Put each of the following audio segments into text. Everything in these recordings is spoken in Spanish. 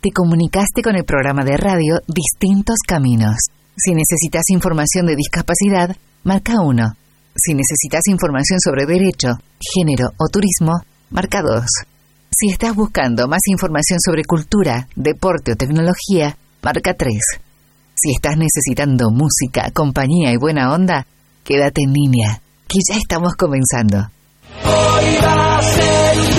Te comunicaste con el programa de radio Distintos Caminos. Si necesitas información de discapacidad, marca 1. Si necesitas información sobre derecho, género o turismo, marca 2. Si estás buscando más información sobre cultura, deporte o tecnología, marca 3. Si estás necesitando música, compañía y buena onda, quédate en línea, que ya estamos comenzando. Hoy va a ser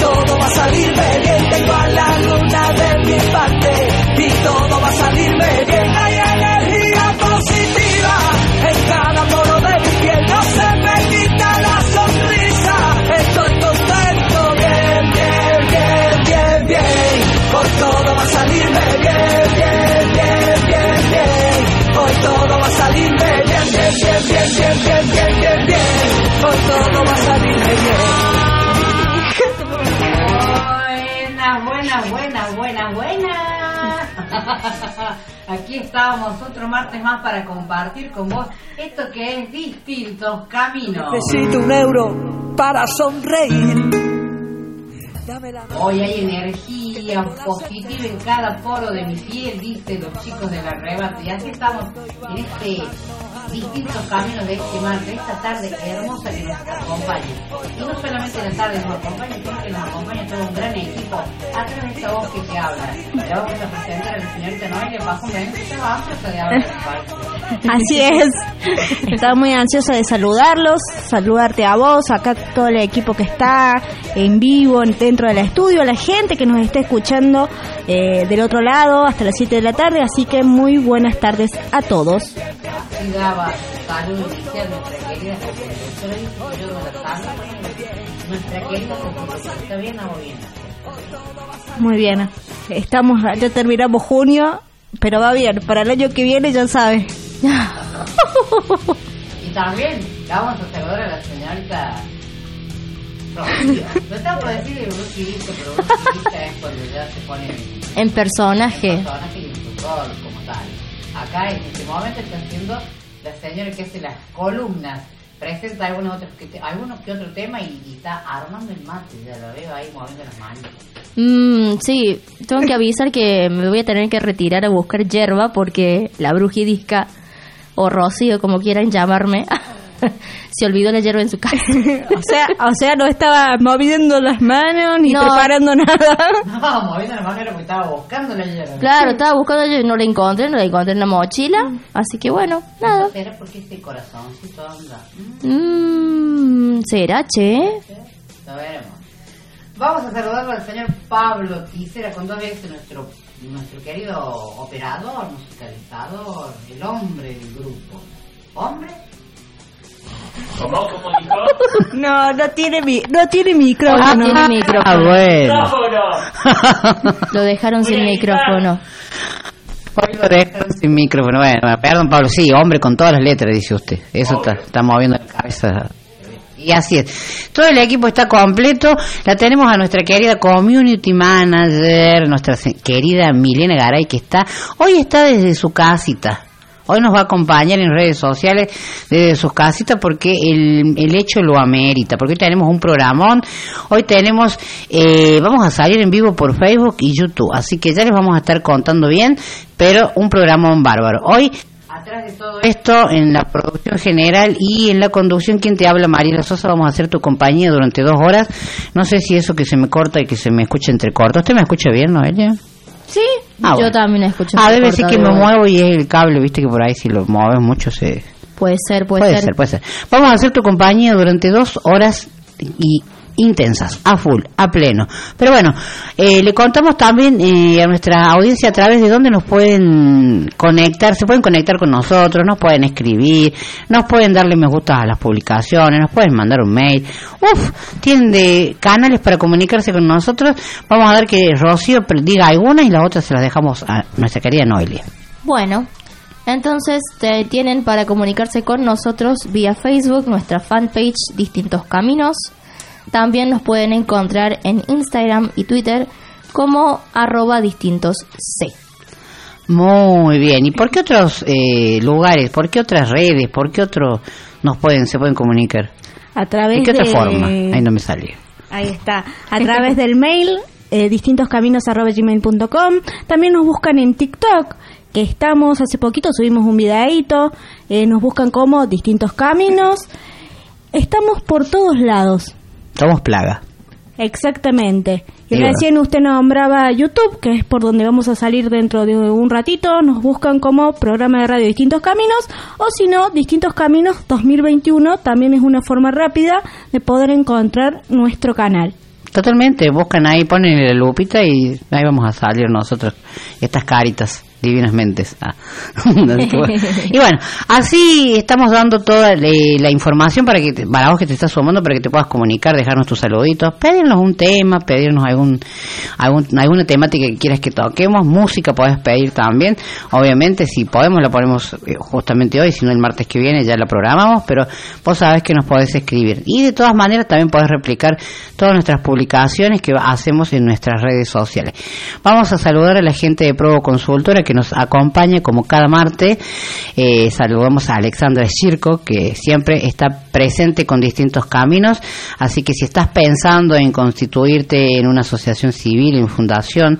todo va a salirme bien, tengo a la luna de mi parte y todo Aquí estábamos otro martes más para compartir con vos esto que es distintos caminos. Necesito un euro para sonreír. Hoy hay energía positiva en cada poro de mi piel, dicen los chicos de la rebate. Y así estamos en este distintos caminos de este martes, esta tarde hermosa que nos acompaña. Y no solamente la tarde nos acompaña, sino que nos acompaña todo un gran equipo a través de esta voz que te habla. Le vamos a presentar a la señorita Noelia Pajón, que va ansiosa de. Así es. Estaba muy ansiosa de saludarlos, saludarte a vos, acá todo el equipo que está en vivo en- dentro del estudio, la gente que nos está escuchando eh, del otro lado hasta las 7 de la tarde, así que muy buenas tardes a todos. Muy bien. Estamos, ya terminamos junio, pero va bien. Para el año que viene ya sabes. Y también vamos a saludar a la señorita Rocío. No estaba por decir de Bruce Willis, pero Willis es cuando ya se pone En personaje. personaje y su rol como tal. Acá en este momento está haciendo la señora que hace las columnas. Presenta algunos otros que, te- algunos que otro tema y, y está armando el mate, ya lo veo ahí moviendo las manos. Mm, sí, tengo que avisar que me voy a tener que retirar a buscar yerba porque la brujidisca o Rocío, como quieran llamarme, se olvidó la yerba en su casa. O sea, o sea, no estaba moviendo las manos ni No. preparando nada. No, moviendo las manos era porque estaba buscando la hierba. Claro, estaba buscando yo y no la encontré, no la encontré en la mochila, así que bueno, nada. ¿Será porque este corazoncito anda? ¿Mm? Mm, ¿Será, che? Lo veremos. Vamos a saludarlo al señor Pablo Tisera con dos veces nuestro nuestro querido operador, musicalizador, el hombre del grupo. ¿Hombre? ¿Cómo? ¿Cómo dijo? No, no tiene, mi, no tiene Ah, micrófono. tiene micrófono. Ah, bueno. ¡Micrófono! Lo dejaron sin micrófono. Hoy lo dejaron sin micrófono. Bueno, perdón, Pablo. Sí, hombre con todas las letras, dice usted. Eso está, está moviendo la cabeza. Y así es. Todo el equipo está completo. La tenemos a nuestra querida community manager, nuestra querida Milena Garay, que está, hoy está desde su casita. Hoy nos va a acompañar en redes sociales desde sus casitas porque el, el hecho lo amerita, porque hoy tenemos un programón, hoy tenemos, eh, vamos a salir en vivo por Facebook y YouTube, así que ya les vamos a estar contando bien, pero un programón bárbaro. Hoy Atrás de todo esto en la producción general y en la conducción, quien te habla, Mariela Sosa, vamos a hacer tu compañía durante dos horas. No sé si eso que se me corta y que se me escucha entrecorto. ¿Usted me escucha bien, Noelia? Sí, Ah, yo bueno. también escucho. A debe decir cortado que me muevo y es el cable, viste que por ahí si lo mueves mucho se... Puede ser, puede, Puede ser. ser, puede ser. Vamos a hacer tu compañía durante dos horas y intensas, a full, a pleno. Pero bueno, eh, le contamos también eh, a nuestra audiencia a través de dónde nos pueden conectar, se pueden conectar con nosotros, nos pueden escribir, nos pueden darle me gusta a las publicaciones, nos pueden mandar un mail. Uf, tienen de canales para comunicarse con nosotros. Vamos a dar que Rocío diga algunas y las otras se las dejamos a nuestra querida Noelia. Bueno, entonces te tienen para comunicarse con nosotros vía Facebook, nuestra fanpage Distintos Caminos. También nos pueden encontrar en Instagram y Twitter como arroba distintos C. Muy bien. ¿Y por qué otros eh, lugares? ¿Por qué otras redes? ¿Por qué otros nos pueden se pueden comunicar? A través ¿De qué otra forma? Ahí no me salió. Ahí está. A través del mail eh, distintoscaminos.gmail.com. También nos buscan en TikTok, que estamos, hace poquito subimos un videíto, eh, nos buscan como Distintos Caminos. Estamos por todos lados. Somos plaga. Exactamente. Y Y bueno. recién usted nombraba YouTube, que es por donde vamos a salir dentro de un ratito. Nos buscan como programa de radio Distintos Caminos. O si no, Distintos Caminos 2021 también es una forma rápida de poder encontrar nuestro canal. Totalmente, buscan ahí, ponen la lupita y ahí vamos a salir nosotros, estas caritas, divinas mentes. Ah. Y bueno, así estamos dando toda eh, la información para que para vos que te estás sumando, para que te puedas comunicar, dejarnos tus saluditos, pedirnos un tema, pedirnos algún, algún alguna temática que quieras que toquemos, música podés pedir también, obviamente si podemos la ponemos eh, justamente hoy, si no el martes que viene ya la programamos, pero vos sabés que nos podés escribir. Y de todas maneras también podés replicar todas nuestras publicaciones que hacemos en nuestras redes sociales. Vamos a saludar a la gente de Provo Consultora que nos acompaña como cada martes. Eh, saludamos a Alexandra Circo que siempre está presente con distintos caminos. Así que si estás pensando en constituirte en una asociación civil, en fundación,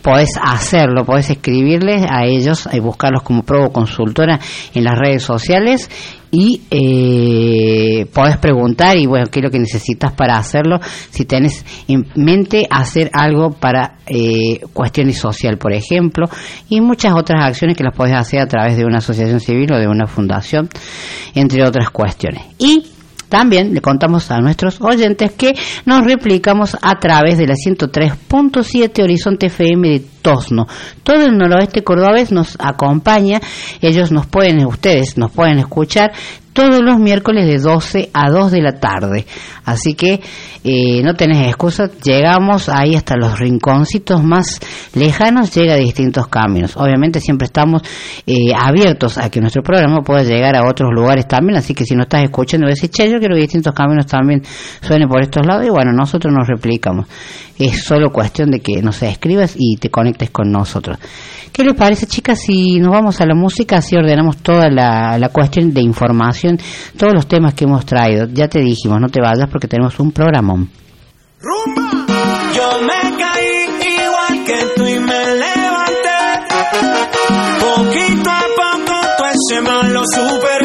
podés hacerlo, podés escribirles a ellos y buscarlos como Provo Consultora en las redes sociales y eh, podés preguntar y bueno qué es lo que necesitas para hacerlo si tenés en mente hacer algo para eh, cuestiones social por ejemplo y muchas otras acciones que las podés hacer a través de una asociación civil o de una fundación entre otras cuestiones. Y también le contamos a nuestros oyentes que nos replicamos a través de la 103.7 Horizonte FM de Tosno. Todo el noroeste cordobés nos acompaña, ellos nos pueden, ustedes nos pueden escuchar todos los miércoles de 12 a 2 de la tarde. Así que eh, no tenés excusa, llegamos ahí hasta los rinconcitos más lejanos, llega a distintos caminos. Obviamente siempre estamos eh, abiertos a que nuestro programa pueda llegar a otros lugares también, así que si no estás escuchando, decís, che, yo quiero que distintos caminos también suenen por estos lados, y bueno, nosotros nos replicamos. Es solo cuestión de que nos escribas y te conectes con nosotros. ¿Qué les parece, chicas, si nos vamos a la música, así ordenamos toda la, la cuestión de información, todos los temas que hemos traído? Ya te dijimos, no te vayas porque tenemos un programón. Yo me caí igual que tú y me levanté. Poquito a poco todo ese mal lo superé.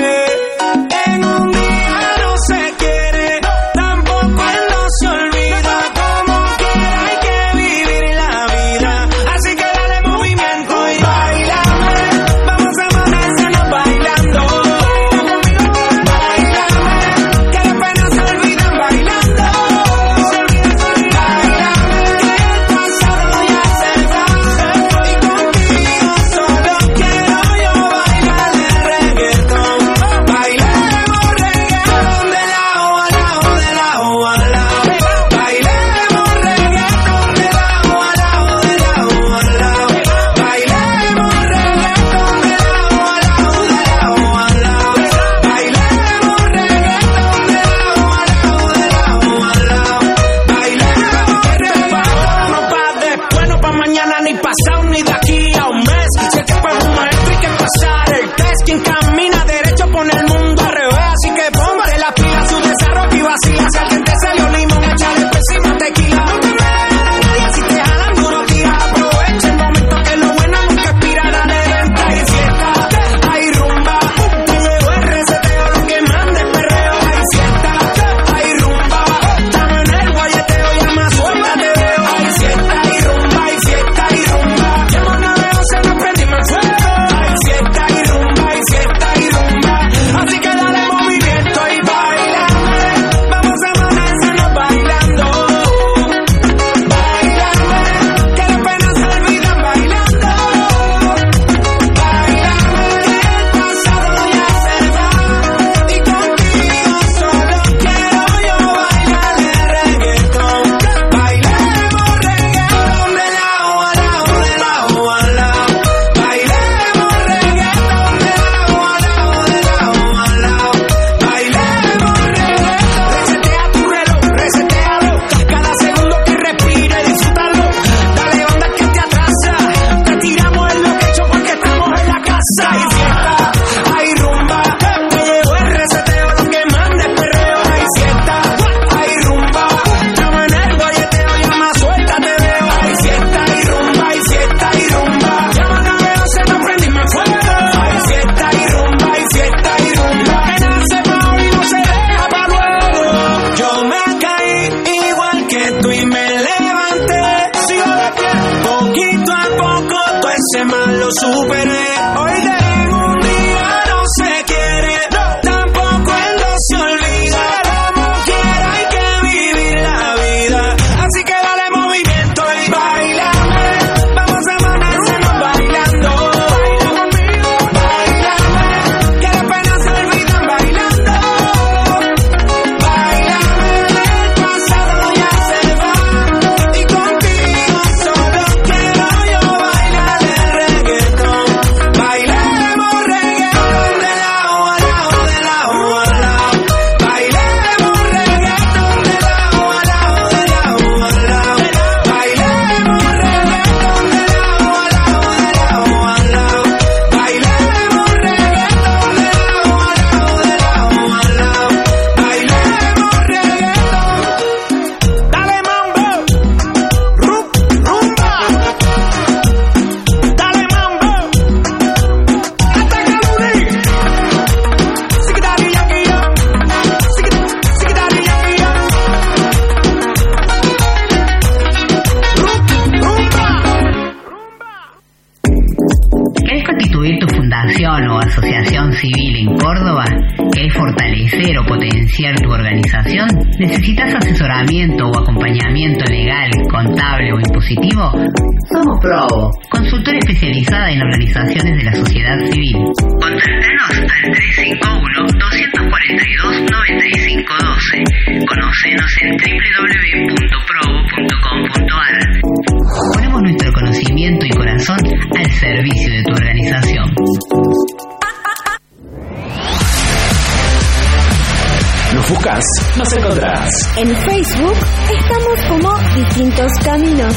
En Facebook estamos como Distintos Caminos.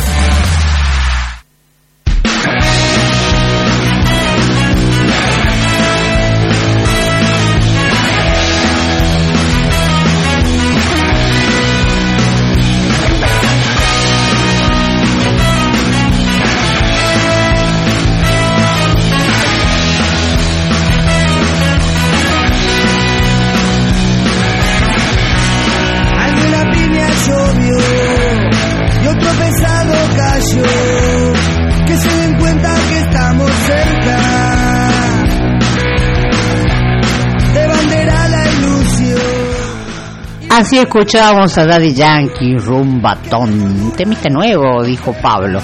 Así escuchábamos a Daddy Yankee, Rumbatón. Temita nuevo, dijo Pablo.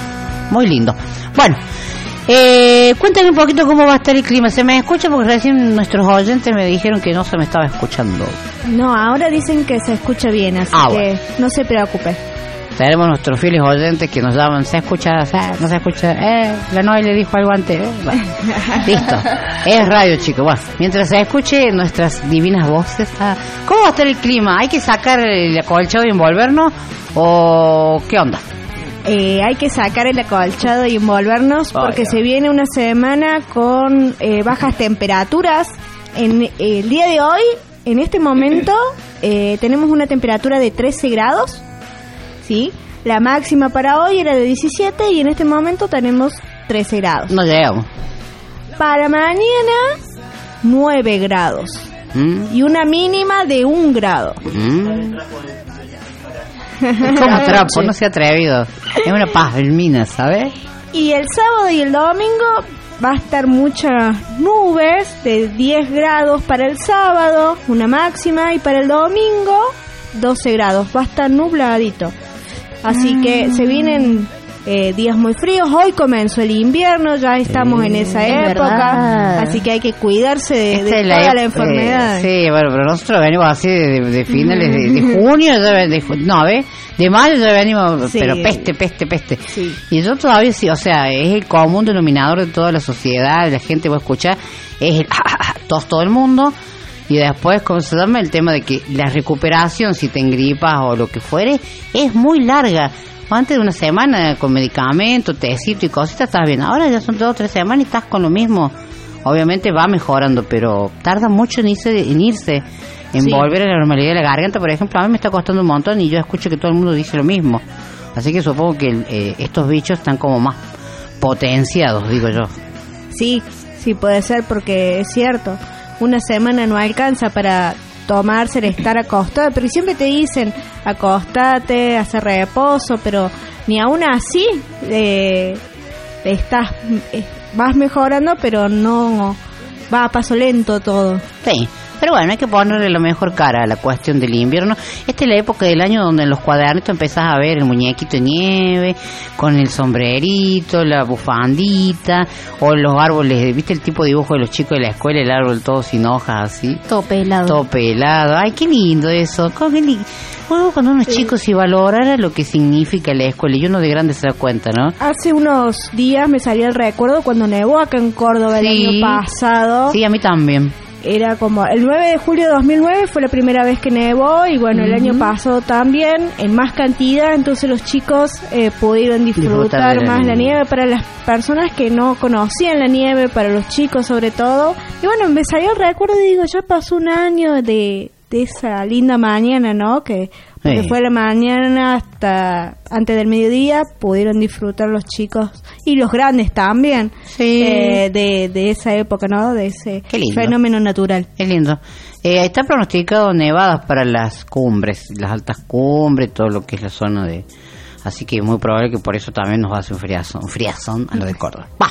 Muy lindo. Bueno, eh, cuéntame un poquito cómo va a estar el clima. ¿Se me escucha? Porque recién nuestros oyentes me dijeron que no se me estaba escuchando. No, ahora dicen que se escucha bien, así Ah, que bueno. no se preocupe. Tenemos nuestros fieles oyentes que nos llaman, ¿se escucha? ¿Se- ¿No se escucha? Eh, la Noy le dijo algo antes. eh, bueno. Listo. Es radio, chicos. Bueno, mientras se escuche nuestras divinas voces. ah, ¿Cómo va a estar el clima? ¿Hay que sacar el acolchado y envolvernos? ¿O qué onda? Eh, hay que sacar el acolchado y envolvernos porque se viene una semana con eh, bajas temperaturas. En eh, el día de hoy, en este momento, eh, tenemos una temperatura de 13 grados. ¿Sí? La máxima para hoy era de 17 y en este momento tenemos 13 grados. No llegamos. Para mañana, 9 grados. ¿Mm? Y una mínima de 1 grado. ¿Mm? Es como trapo, no se ha atrevido. Es una palmina, ¿sabes? Y el sábado y el domingo va a estar muchas nubes de 10 grados para el sábado, una máxima, y para el domingo 12 grados. Va a estar nubladito. Así que se vienen eh, días muy fríos. Hoy comenzó el invierno, ya estamos en esa es época. verdad. Así que hay que cuidarse de, Esta de es toda la, ep- enfermedad. eh, sí, bueno, pero nosotros venimos así de, de- finales de, de junio, no, ¿ves? De mayo ya venimos, Sí. pero peste, peste, peste. Sí. Y yo todavía sí, o sea, es el común denominador de toda la sociedad, la gente va a escuchar, es el tos todo el mundo. Y después, ¿cómo se llama? El tema de que la recuperación, si te engripas o lo que fuere, es muy larga. Antes de una semana con medicamentos, tecito y cositas, estás bien. Ahora ya son dos o tres semanas y estás con lo mismo. Obviamente va mejorando, pero tarda mucho en irse, en irse, en Sí. volver a la normalidad de la garganta. Por ejemplo, a mí me está costando un montón y yo escucho que todo el mundo dice lo mismo. Así que supongo que eh, estos bichos están como más potenciados, digo yo. Sí, sí puede ser porque es cierto, una semana no alcanza para tomarse el estar acostado, pero siempre te dicen acostate, hacer reposo, pero ni aún así eh, estás eh, vas mejorando, pero no va a paso lento todo. Sí, pero bueno, hay que ponerle la mejor cara a la cuestión del invierno. Esta es la época del año donde en los cuadernitos empezás a ver el muñequito de nieve, con el sombrerito, la bufandita, o los árboles, ¿viste el tipo de dibujo de los chicos de la escuela? El árbol todo sin hojas, así. Todo pelado. Todo pelado. Ay, qué lindo eso. Qué Bueno, cuando uno es chico, si valorara lo que significa la escuela, y uno de grande se da cuenta, ¿no? Hace unos días me salió el recuerdo cuando nevó acá en Córdoba el Sí. año pasado. Sí, a mí también. Era como el 9 de julio de 2009 fue la primera vez que nevó y bueno, el año pasado también en más cantidad, entonces los chicos eh, pudieron disfrutar, Disfrutar de la más la nieve. nieve para las personas que no conocían la nieve, para los chicos sobre todo. Y bueno, me salió el recuerdo y digo, ya pasó un año de, de esa linda mañana, ¿no? Que porque Sí. fue la mañana hasta antes del mediodía, pudieron disfrutar los chicos y los grandes también eh, de, de esa época, ¿no? De ese Qué fenómeno natural. Es lindo. Eh, está pronosticado nevadas para las cumbres, las altas cumbres, todo lo que es la zona de... Así que es muy probable que por eso también nos va a hacer un friazón, un friazón a lo de Córdoba. Va.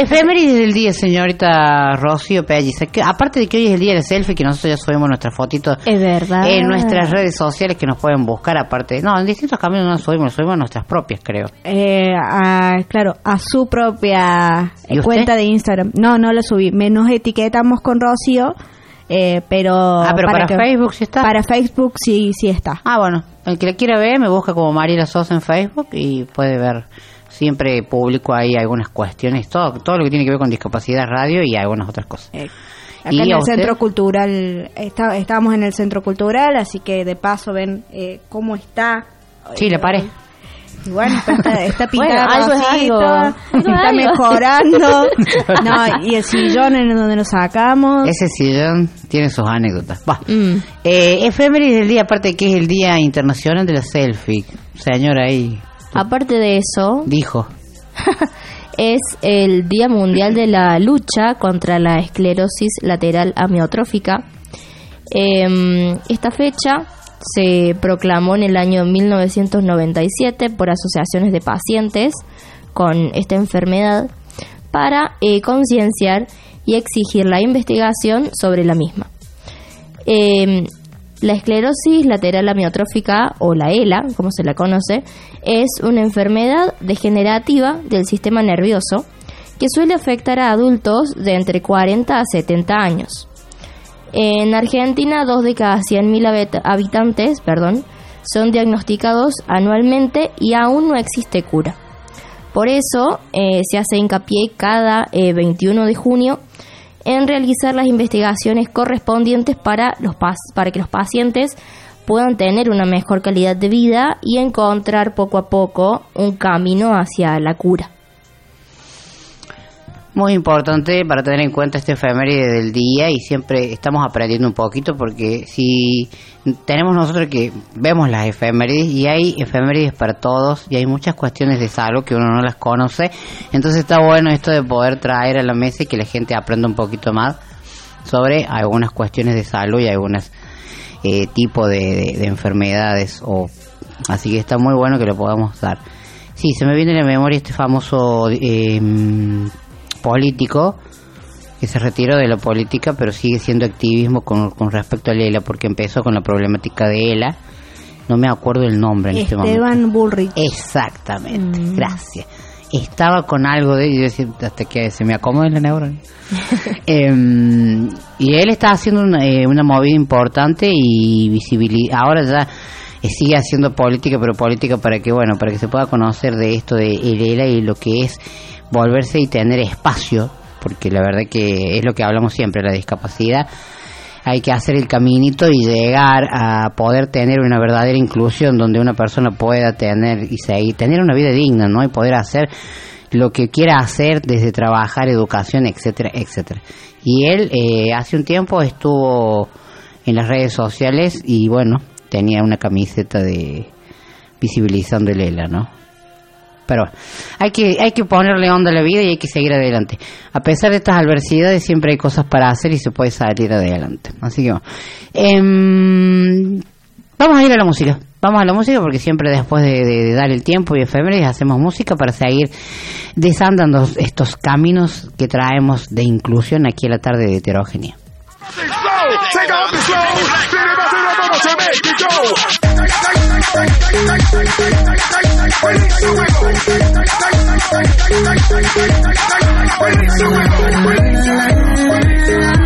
Efemérides del día, señorita Rocío Pelliza. Que, aparte de que hoy es el día del selfie, que nosotros ya subimos nuestra fotito Es verdad. en nuestras redes sociales que nos pueden buscar. Aparte, no, en distintos caminos no las subimos, subimos a nuestras propias, creo. Eh, a- claro, a su propia cuenta de Instagram. No, no la subí. Me nos etiquetamos con Rocío, eh, pero... Ah, pero para que- Facebook sí está. Para Facebook sí, sí está. Ah, bueno, el que la quiera ver me busca como Mariela Sosa en Facebook y puede ver. Siempre publico ahí algunas cuestiones, todo, todo lo que tiene que ver con discapacidad radio y algunas otras cosas. Eh, acá ¿Y en el usted? Centro Cultural, está, estamos en el Centro Cultural, así que de paso ven eh, cómo está. Sí, le paré. Y bueno, está, está, está Bueno, pintada algo es rosita, algo. Algo es está algo. mejorando. No, y el sillón en donde nos sacamos. Ese sillón tiene sus anécdotas. Va. Mm. Eh, efemérides del día, aparte de que es el Día Internacional de la Selfie. Señora ahí Aparte de eso, dijo. es el Día Mundial de la Lucha contra la Esclerosis Lateral Amiotrófica. Em, esta fecha se proclamó en el año 1997 por asociaciones de pacientes con esta enfermedad para eh, concienciar y exigir la investigación sobre la misma. Em, la esclerosis lateral amiotrófica, o la ELA, como se la conoce, es una enfermedad degenerativa del sistema nervioso que suele afectar a adultos de entre 40 a 70 años. En Argentina, dos de cada 100.000 habit- habitantes perdón, son diagnosticados anualmente y aún no existe cura. Por eso eh, se hace hincapié cada eh, 21 de junio en realizar las investigaciones correspondientes para, los para que los pacientes puedan tener una mejor calidad de vida y encontrar poco a poco un camino hacia la cura. Muy importante para tener en cuenta este efeméride del día y siempre estamos aprendiendo un poquito porque si tenemos nosotros que vemos las efemérides y hay efemérides para todos y hay muchas cuestiones de salud que uno no las conoce, entonces está bueno esto de poder traer a la mesa y que la gente aprenda un poquito más sobre algunas cuestiones de salud y algunos eh, tipos de, de- de enfermedades o así que está muy bueno que lo podamos dar. Sí, se me viene a la memoria este famoso eh, político que se retiró de la política pero sigue siendo activismo con, con respecto a ELA porque empezó con la problemática de ELA. No me acuerdo el nombre en este momento. Esteban Bullrich. exactamente gracias. Estaba con algo de yo decía, hasta que se me acomode la neurona. Em, y él está haciendo una, eh, una movida importante y visibilidad ahora ya eh, sigue haciendo política pero política para que bueno para que se pueda conocer de esto de el ELA y lo que es volverse y tener espacio porque la verdad que es lo que hablamos siempre la discapacidad hay que hacer el caminito y llegar a poder tener una verdadera inclusión donde una persona pueda tener y seguir, tener una vida digna, ¿no? Y poder hacer lo que quiera hacer desde trabajar, educación, etcétera, etcétera. Y él eh, hace un tiempo estuvo en las redes sociales y bueno, tenía una camiseta de visibilizando el ELA, ¿no? Pero hay que, hay que ponerle onda a la vida y hay que seguir adelante. A pesar de estas adversidades, siempre hay cosas para hacer y se puede salir adelante. Así que. Em, vamos a ir a la música. Vamos a la música porque siempre después de, de- dar el tiempo y efemérides hacemos música para seguir desandando estos caminos que traemos de inclusión aquí a la tarde de heterogénea. vamos a México. Buenísimo, buenísimo.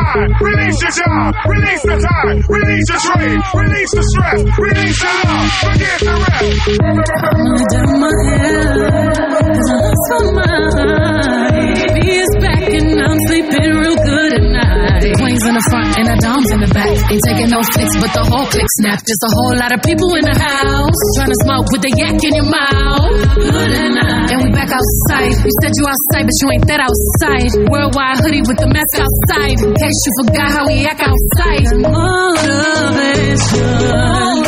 Mind, release your job, release the time, release your trade, release the stress, release your love, forget the rest. down my head as I lost my mind. In the front and the doms in the back. Ain't taking no flicks, but the whole click snap. Just a whole lot of people in the house trying to smoke with the yak in your mouth. Good at night. And we back outside. You said you outside, but you ain't that outside. Worldwide hoodie with the mask outside. In case you forgot how we act outside. Motivation.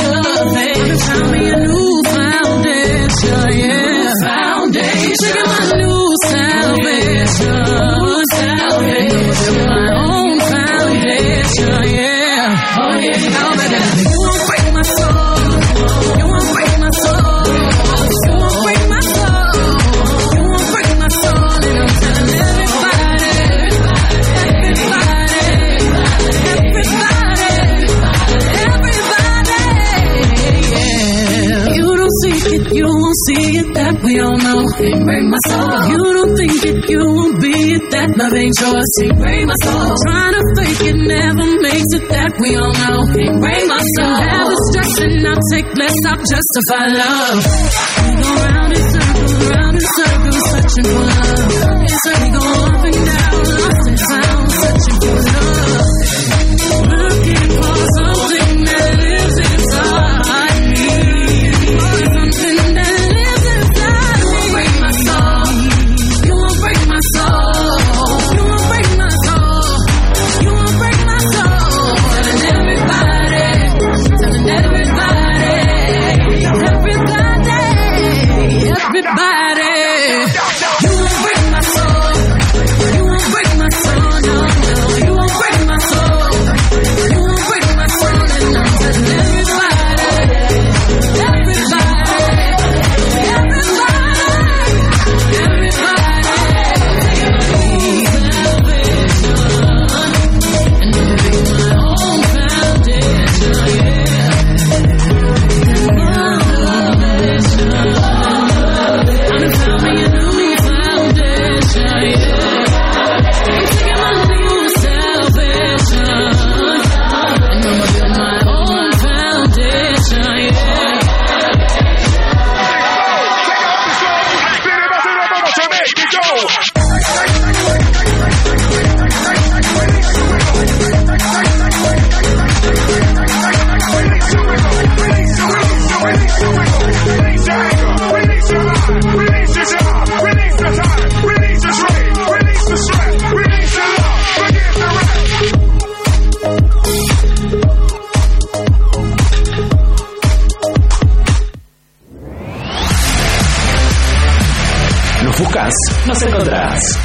Motivation. Found me a new foundation, yeah. Foundation. Can't break my soul. You don't think it, you won't be it, that love ain't yours. Can't break my soul. Trying to fake it never makes it, that we all know. Can't break my soul. Never stressing, I'll take less, I'll justify love. We go round in circles, round in circles, searching for love. We go up and down, lost and found, searching for love.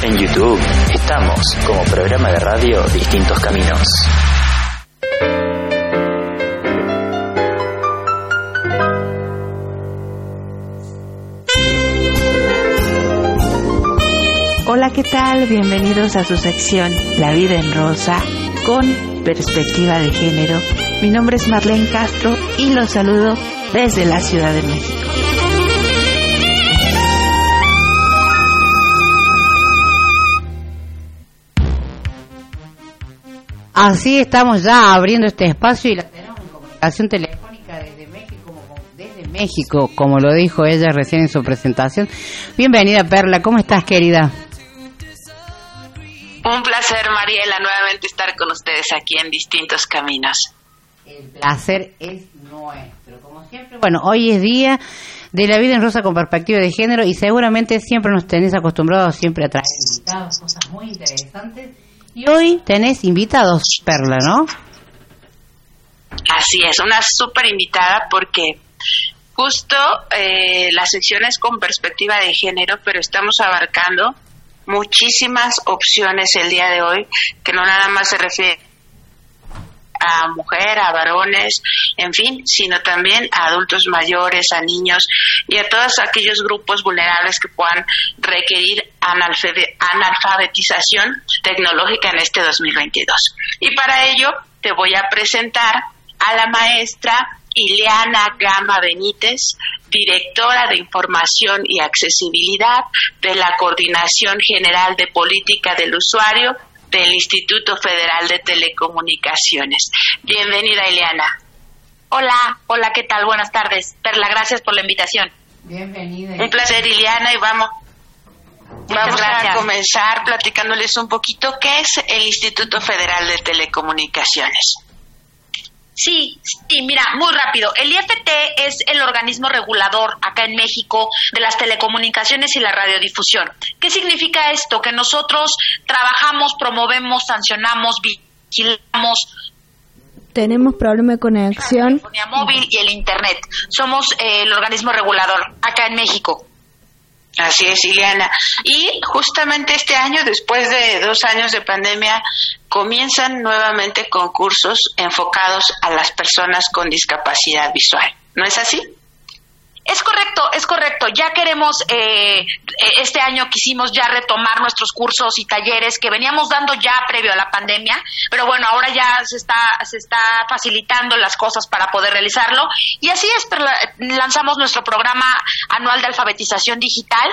En YouTube estamos como programa de radio Distintos Caminos. Hola, ¿qué tal? Bienvenidos a su sección La vida en rosa con perspectiva de género. Mi nombre es Marlene Castro y los saludo desde la Ciudad de México. Así estamos ya abriendo este espacio y la tenemos en comunicación telefónica desde México, como, desde México, como lo dijo ella recién en su presentación. Bienvenida Perla, ¿cómo estás querida? Un placer, Mariela, nuevamente estar con ustedes aquí en distintos caminos. El placer es nuestro, como siempre. Bueno, hoy es día de la vida en rosa con perspectiva de género y seguramente siempre nos tenés acostumbrados siempre a traer invitados, cosas muy interesantes. Y hoy tenés invitados, Perla, ¿no? Así es, una súper invitada porque justo eh, la sección es con perspectiva de género, pero estamos abarcando muchísimas opciones el día de hoy, que no nada más se refiere a mujer, a varones, en fin, sino también a adultos mayores, a niños y a todos aquellos grupos vulnerables que puedan requerir analfabetización tecnológica en este 2022. Y para ello te voy a presentar a la maestra Ileana Gama Benítez, directora de Información y Accesibilidad de la Coordinación General de Política del Usuario del Instituto Federal de Telecomunicaciones. Bienvenida, Ileana. Hola, hola, ¿qué tal? Buenas tardes. Perla, gracias por la invitación. Bienvenida. Un placer, Ileana, y vamos, vamos a comenzar platicándoles un poquito qué es el Instituto Federal de Telecomunicaciones. Sí, sí, mira, muy rápido. El IFT es el organismo regulador acá en México de las telecomunicaciones y la radiodifusión. ¿Qué significa esto? Que nosotros trabajamos, promovemos, sancionamos, vigilamos. Tenemos problema de conexión. La telefonía móvil y el Internet. Somos eh, el organismo regulador acá en México. Así es, Ileana. Y justamente este año, después de dos años de pandemia, comienzan nuevamente concursos enfocados a las personas con discapacidad visual. ¿No es así? Es correcto, es correcto. Ya queremos, eh, este año quisimos ya retomar nuestros cursos y talleres que veníamos dando ya previo a la pandemia, pero bueno, ahora ya se está, se está facilitando las cosas para poder realizarlo. Y así es, lanzamos nuestro programa anual de alfabetización digital,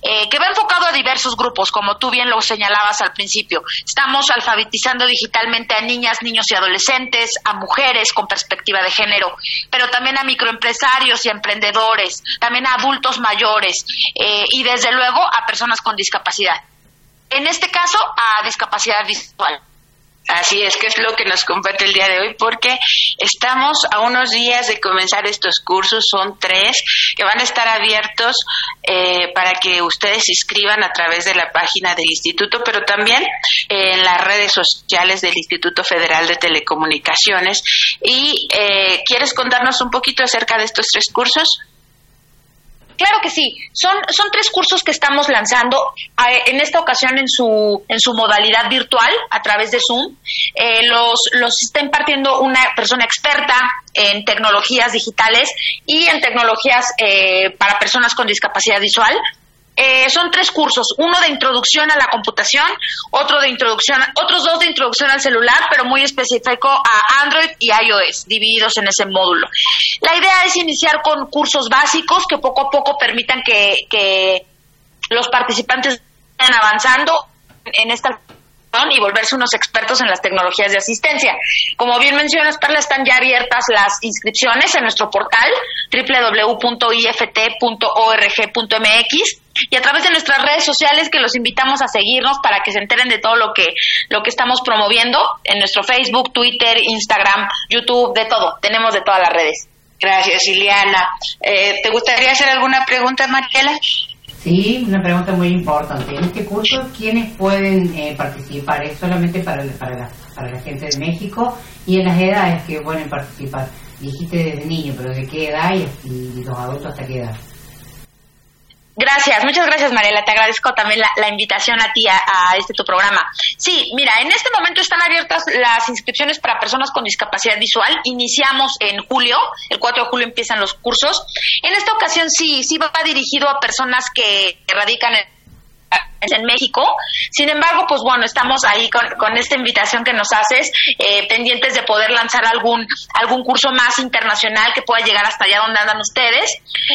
eh, que va enfocado a diversos grupos, como tú bien lo señalabas al principio. Estamos alfabetizando digitalmente a niñas, niños y adolescentes, a mujeres con perspectiva de género, pero también a microempresarios y emprendedores también a adultos mayores eh, y desde luego a personas con discapacidad. En este caso, a discapacidad visual. Así es que es lo que nos compete el día de hoy porque estamos a unos días de comenzar estos cursos, son tres, que van a estar abiertos eh, para que ustedes se inscriban a través de la página del instituto, pero también en las redes sociales del Instituto Federal de Telecomunicaciones. ¿Y eh, quieres contarnos un poquito acerca de estos tres cursos? Claro que sí, son, son tres cursos que estamos lanzando, en esta ocasión en su, en su modalidad virtual, a través de Zoom. Eh, los, los está impartiendo una persona experta en tecnologías digitales y en tecnologías eh, para personas con discapacidad visual. Eh, son tres cursos, uno de introducción a la computación, otro de introducción, otros dos de introducción al celular, pero muy específico a Android y iOS, divididos en ese módulo. La idea es iniciar con cursos básicos que poco a poco permitan que, que los participantes vayan avanzando en esta y volverse unos expertos en las tecnologías de asistencia. Como bien mencionas, Perla, están ya abiertas las inscripciones en nuestro portal www.ift.org.mx y a través de nuestras redes sociales que los invitamos a seguirnos para que se enteren de todo lo que lo que estamos promoviendo en nuestro Facebook, Twitter, Instagram, YouTube, de todo. Tenemos de todas las redes. Gracias, Ileana. Eh, ¿Te gustaría hacer alguna pregunta, Mariela? Sí, una pregunta muy importante. En este curso, ¿quiénes pueden eh, participar? ¿Es solamente para, para, la, para la gente de México? ¿Y en las edades que pueden participar? Dijiste desde niño, pero ¿de qué edad y, y los adultos hasta qué edad? Gracias, muchas gracias Mariela, te agradezco también la, invitación a ti a, este tu programa. Sí, mira, en este momento están abiertas las inscripciones para personas con discapacidad visual. Iniciamos en julio, el 4 de julio empiezan los cursos. En esta ocasión sí, sí va dirigido a personas que radican en en México. Sin embargo, pues bueno, estamos ahí con, esta invitación que nos haces, eh, pendientes de poder lanzar algún, algún curso más internacional que pueda llegar hasta allá donde andan ustedes.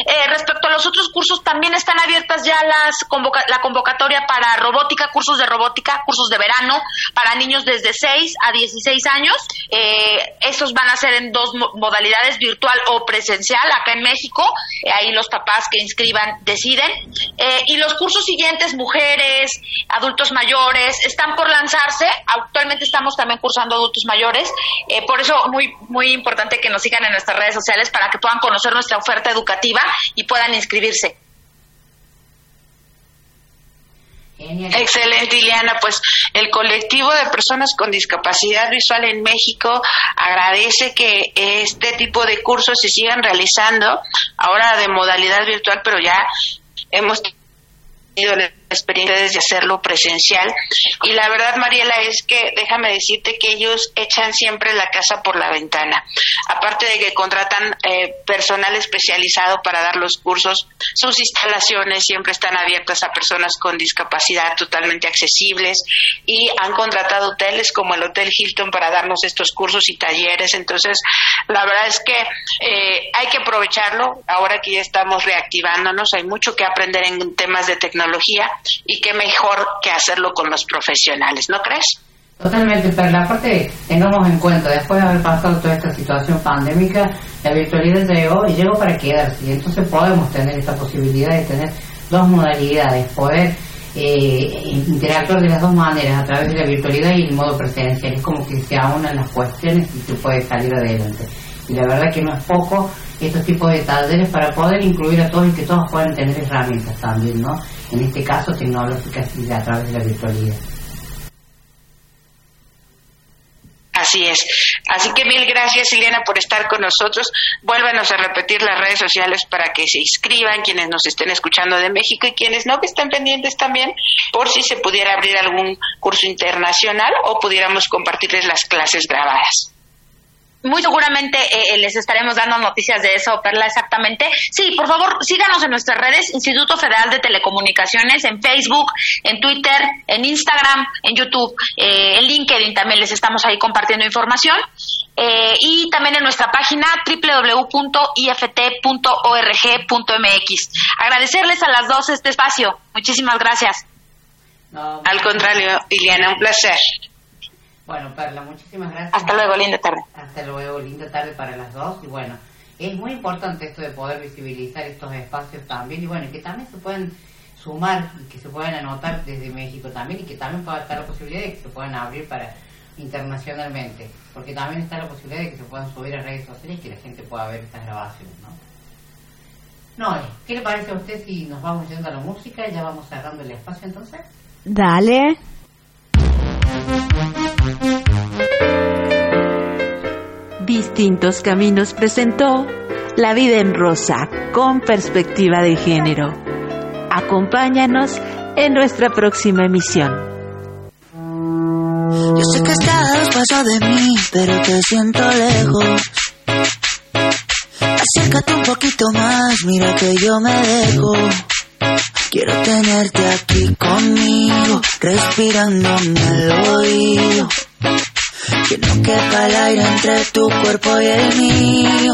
Eh, respecto a los otros cursos, también están abiertas ya las convoca la convocatoria para robótica, cursos de robótica, cursos de verano para niños desde 6 a 16 años. Eh, esos van a ser en dos mo- modalidades, virtual o presencial, acá en México. Eh, ahí los papás que inscriban deciden. Y los cursos siguientes, mujeres, adultos mayores, están por lanzarse. Actualmente estamos también cursando adultos mayores. Eh, por eso muy muy importante que nos sigan en nuestras redes sociales para que puedan conocer nuestra oferta educativa y puedan inscribirse. Excelente, Ileana. Pues el colectivo de personas con discapacidad visual en México agradece que este tipo de cursos se sigan realizando, ahora de modalidad virtual, pero ya hemos tenido la experiencia de hacerlo presencial. Y la verdad, Mariela, es que déjame decirte que ellos echan siempre la casa por la ventana. Aparte de que contratan eh, personal especializado para dar los cursos, sus instalaciones siempre están abiertas a personas con discapacidad totalmente accesibles y han contratado hoteles como el Hotel Hilton para darnos estos cursos y talleres. Entonces, la verdad es que eh, hay que aprovecharlo ahora que ya estamos reactivándonos. Hay mucho que aprender en temas de tecnología y qué mejor que hacerlo con los profesionales, ¿no crees? Totalmente, pero la tengamos en cuenta, después de haber pasado toda esta situación pandémica, la virtualidad llegó y llegó para quedarse. Y entonces podemos tener esta posibilidad de tener dos modalidades, poder eh, interactuar de las dos maneras, a través de la virtualidad y el modo presencial. Es como que se aunan las cuestiones y se puede salir adelante. Y la verdad que no es poco estos tipos de talleres para poder incluir a todos y que todos puedan tener herramientas también, ¿no? En este caso tecnológicas y a través de la virtualidad. Así es. Así que mil gracias, Ileana, por estar con nosotros. Vuélvanos a repetir las redes sociales para que se inscriban quienes nos estén escuchando de México y quienes no, que estén pendientes también por si se pudiera abrir algún curso internacional o pudiéramos compartirles las clases grabadas. Muy seguramente eh, les estaremos dando noticias de eso, Perla, exactamente. Sí, por favor, síganos en nuestras redes, Instituto Federal de Telecomunicaciones, en Facebook, en Twitter, en Instagram, en YouTube, eh, en LinkedIn también les estamos ahí compartiendo información. Eh, y también en nuestra página www.ift.org.mx. Agradecerles a las dos este espacio. Muchísimas gracias. Al contrario, Ileana, un placer. Bueno, Perla, muchísimas gracias. Hasta luego, linda tarde. Hasta luego, linda tarde para las dos. Y bueno, es muy importante esto de poder visibilizar estos espacios también. Y bueno, que también se pueden sumar y que se puedan anotar desde México también y que también pueda estar la posibilidad de que se puedan abrir para internacionalmente. Porque también está la posibilidad de que se puedan subir a redes sociales y que la gente pueda ver estas grabaciones, ¿no? No, ¿qué le parece a usted si nos vamos yendo a la música? Ya vamos cerrando el espacio entonces. Dale. Distintos Caminos presentó La vida en rosa con perspectiva de género. Acompáñanos en nuestra próxima emisión. Yo sé que estás paso de mí, pero te siento lejos. Acércate un poquito más, mira que yo me dejo. Quiero tenerte aquí conmigo, respirándome al oído. Que no el aire entre tu cuerpo y el mío.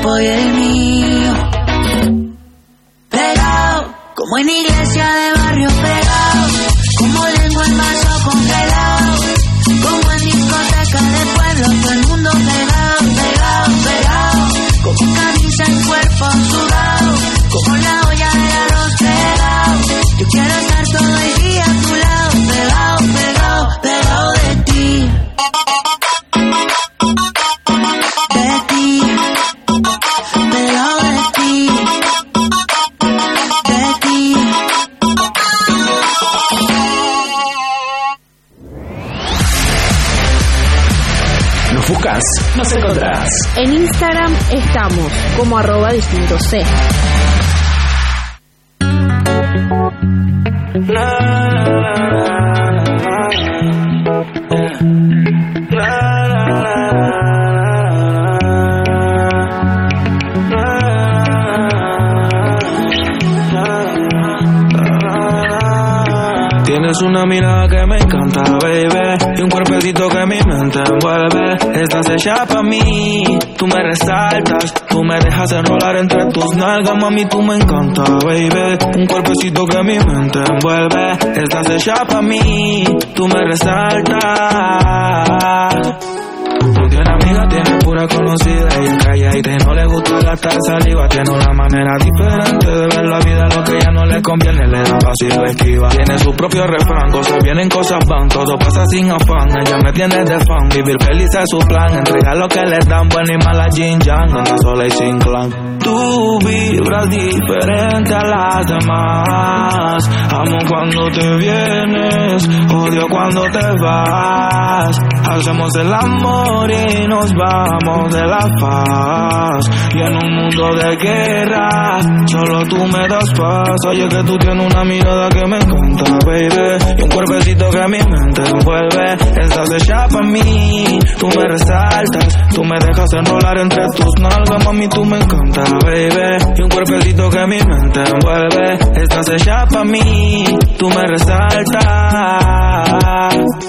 cuerpo y el mío. Pegado, como en iglesia de como arroba distinto C. Tienes una mirada que me encanta, baby Y un cuerpecito que mi mente envuelve Estás hecha pa' mí Tú me resaltas me dejas enrolar entre tus nalgas Mami, tú me encanta, baby. Un cuerpecito que mi mente envuelve Estás hecha pa' mí Tú me resaltas tiene amiga, tiene pura conocida Ella calladita y no le gusta gastar saliva. Tiene una manera diferente de ver la vida Lo que ella no le conviene le da fácil esquiva. Tiene su propio refrán, cosas vienen, cosas van Todo pasa sin afán, ella me tiene de fan Vivir feliz es su plan, entregar lo que le dan Buena y mala Jin Yang, anda sola y sin clan. Tú vibras diferente a las demás. Amo cuando te vienes, odio cuando te vas. Hacemos el amor y nos vamos de la paz Y en un mundo de guerra, solo tú me das paz. Oye que tú tienes una mirada que me encanta, baby. Y un cuerpecito que mi mente envuelve Estás hecha pa' mí, tú me resaltas Tú me dejas enrolar entre tus nalgas, mami, tú me encanta, baby. Y un cuerpecito que mi mente envuelve Estás hecha pa' mí, tú me resaltas.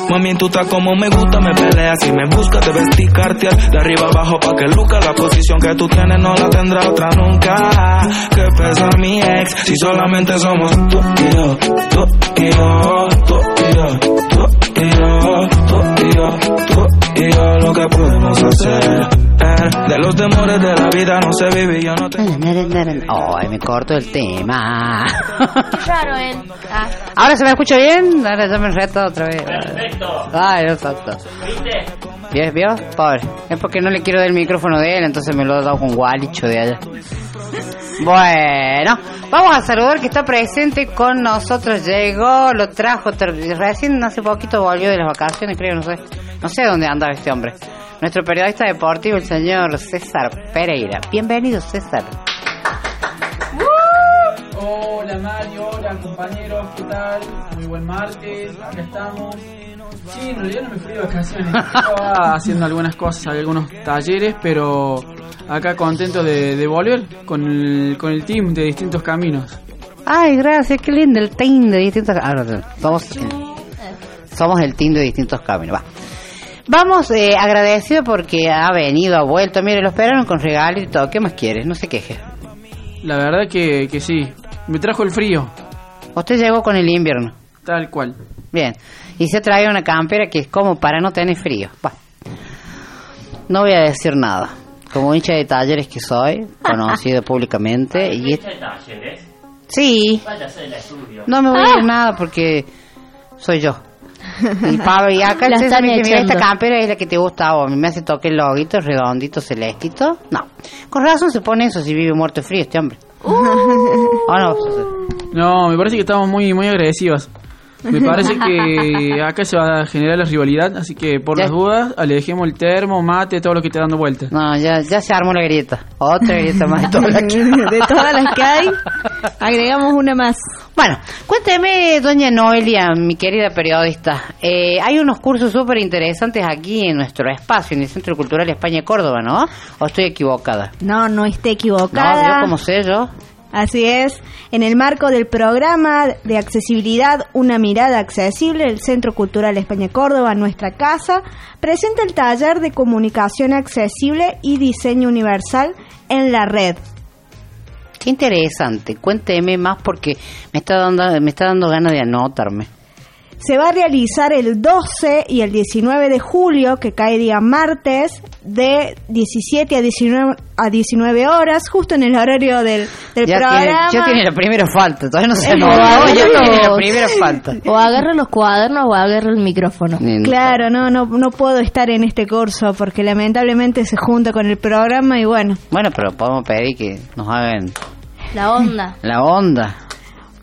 Mami, tú estás como me gusta, me peleas y me buscas, te vestir De arriba abajo pa' que luca La posición que tú tienes no la tendrá otra nunca. Que pesa mi ex Si solamente somos tú y yo Tú y yo, tú y yo Tú y yo, tú y yo Tú y yo lo que podemos hacer De los temores de la vida no se vive y yo no te Ay, me corto el tema. Claro, eh. Ah. Ahora se me escucha bien. Ahora ya me reto otra vez. Perfecto. Ay, exacto. ¿Viste? ¿Vio? ¿Vio? Pobre. Es porque no le quiero dar el micrófono de él, entonces me lo he dado con Gualicho de allá. Bueno, vamos a saludar que está presente con nosotros. Llegó, lo trajo, recién hace poquito volvió de las vacaciones, creo, no sé. No sé dónde andaba este hombre. Nuestro periodista deportivo, el señor César Pereira. Bienvenido, César. Hola Mario, hola compañeros, ¿qué tal? Muy buen martes, acá estamos. Sí, en realidad no me fui de vacaciones, estaba haciendo algunas cosas, algunos talleres, pero acá contento de, de volver con el, con el team de distintos caminos. Ay, gracias, qué lindo el team de distintos ahora, somos, el, somos el team de distintos caminos. Va. Vamos eh, agradecido porque ha venido, ha vuelto. Mire, lo esperaron con regalo y todo. ¿Qué más quieres? No se queje. La verdad que, que sí, me trajo el frío, Usted llegó con el invierno. tal cual. Bien. Y se trae una campera que es como para no tener frío. Va. No voy a decir nada. Como hincha de talleres que soy, conocido públicamente. y ¿Viste talleres? Sí. Vaya a hacer el estudio. No me voy a decir nada porque soy yo. Y Pablo, y acá el César están me dice, mira, esta campera es la que te gusta a vos. Me hace toque el loguito, redondito, celestito. No. Con razón se pone eso si vive muerto frío este hombre. ¿O no? No, me parece que estamos muy, muy agresivos. Me parece que acá se va a generar la rivalidad, así que por Ya. las dudas, alejemos el termo, mate, todo lo que esté dando vueltas. No, ya, ya se armó la grieta. Otra grieta más de todas las que de todas las que hay, agregamos una más. Bueno, cuénteme, doña Noelia, mi querida periodista. Eh, hay unos cursos súper interesantes aquí en nuestro espacio, en el Centro Cultural España Córdoba, ¿no? ¿O estoy equivocada? No, no esté No, equivocada. yo como sé yo. Así es, en el marco del programa de accesibilidad Una mirada accesible, el Centro Cultural España Córdoba, nuestra casa, presenta el taller de comunicación accesible y diseño universal en la red. Qué interesante. Cuénteme más porque me está dando, me está dando ganas de anotarme. Se va a realizar el 12 y el 19 de julio, que cae día martes, de 17 a 19, a 19 horas, justo en el horario del, del Ya programa. tiene, ya tiene la primera falta, todavía no se Eh, anotó, o ya tiene la los- primera falta. O agarra los cuadernos o agarra el micrófono. Claro, no, no, no puedo estar en este curso porque lamentablemente se junta con el programa y bueno. Bueno, pero podemos pedir que nos hagan La onda. la onda.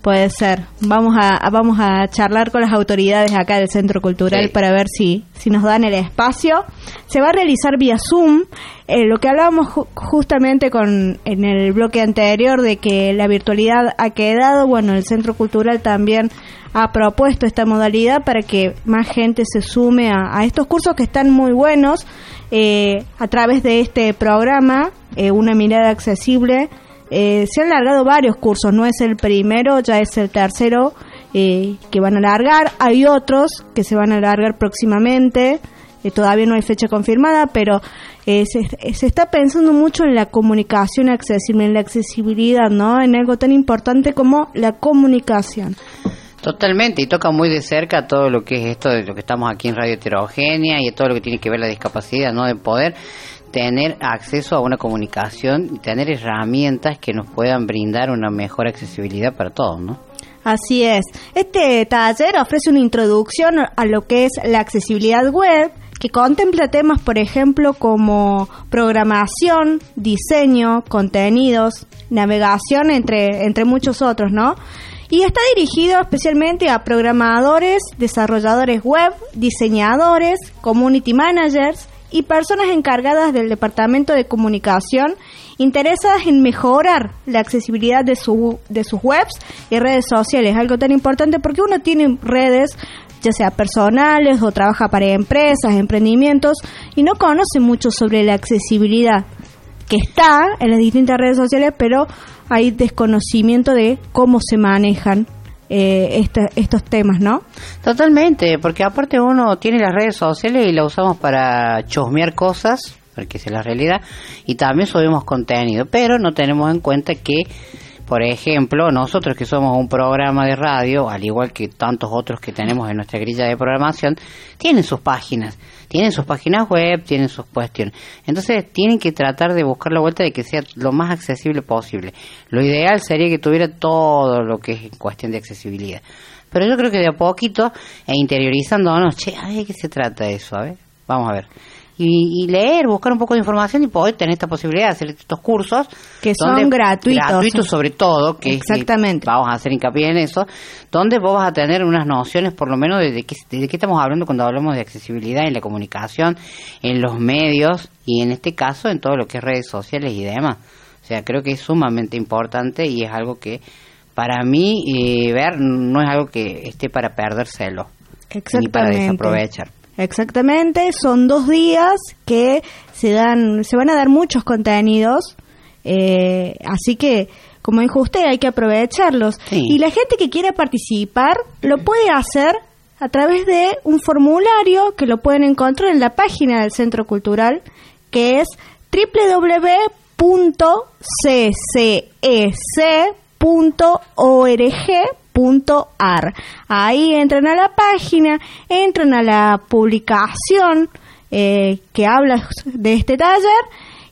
Puede ser. Vamos a, vamos a charlar con las autoridades acá del Centro Cultural Sí. para ver si, si nos dan el espacio. Se va a realizar vía Zoom. Eh, lo que hablábamos ju- justamente con en el bloque anterior de que la virtualidad ha quedado, bueno, el Centro Cultural también ha propuesto esta modalidad para que más gente se sume a, a estos cursos que están muy buenos eh, a través de este programa, eh, Una mirada accesible. Eh, se han largado varios cursos, no es el primero, ya es el tercero eh, que van a largar. Hay otros que se van a largar próximamente. Eh, todavía no hay fecha confirmada, pero eh, se, se está pensando mucho en la comunicación accesible, en la accesibilidad, ¿no? En algo tan importante como la comunicación. Totalmente, y toca muy de cerca todo lo que es esto de lo que estamos aquí en Radio Heterogénea y todo lo que tiene que ver la discapacidad, ¿no? De poder tener acceso a una comunicación y tener herramientas que nos puedan brindar una mejor accesibilidad para todos, ¿no? Así es. Este taller ofrece una introducción a lo que es la accesibilidad web, que contempla temas, por ejemplo, como programación, diseño, contenidos, navegación, entre, entre muchos otros, ¿no? Y está dirigido especialmente a programadores, desarrolladores web, diseñadores, community managers y personas encargadas del departamento de comunicación interesadas en mejorar la accesibilidad de, su, de sus webs y redes sociales, algo tan importante porque uno tiene redes ya sea personales o trabaja para empresas, emprendimientos y no conoce mucho sobre la accesibilidad que está en las distintas redes sociales, pero hay desconocimiento de cómo se manejan eh, estos temas, ¿no? Totalmente, porque aparte uno tiene las redes sociales y las usamos para chusmear cosas, porque es la realidad, y también subimos contenido, pero no tenemos en cuenta que, por ejemplo, nosotros que somos un programa de radio, al igual que tantos otros que tenemos en nuestra grilla de programación, tienen sus páginas, tienen sus páginas web, tienen sus cuestiones. Entonces tienen que tratar de buscar la vuelta de que sea lo más accesible posible. Lo ideal sería que tuviera todo lo que es en cuestión de accesibilidad. Pero yo creo que de a poquito, e interiorizándonos, che, a ver, ¿de qué se trata eso? A ver, vamos a ver. Y, y leer, buscar un poco de información y poder tener esta posibilidad de hacer estos cursos. Que son gratuitos. Gratuitos sobre todo, que Exactamente. vamos a hacer hincapié en eso, donde vos vas a tener unas nociones por lo menos de, de qué, de qué estamos hablando cuando hablamos de accesibilidad en la comunicación, en los medios y en este caso en todo lo que es redes sociales y demás. O sea, creo que es sumamente importante y es algo que para mí eh, ver no es algo que esté para perdérselo ni para desaprovechar. Exactamente, son dos días que se dan, se van a dar muchos contenidos, eh, así que, como dijo usted, hay que aprovecharlos. Y la gente que quiera participar lo puede hacer a través de un formulario que lo pueden encontrar en la página del Centro Cultural, que es Ahí entran a la página, entran a la publicación eh, que habla de este taller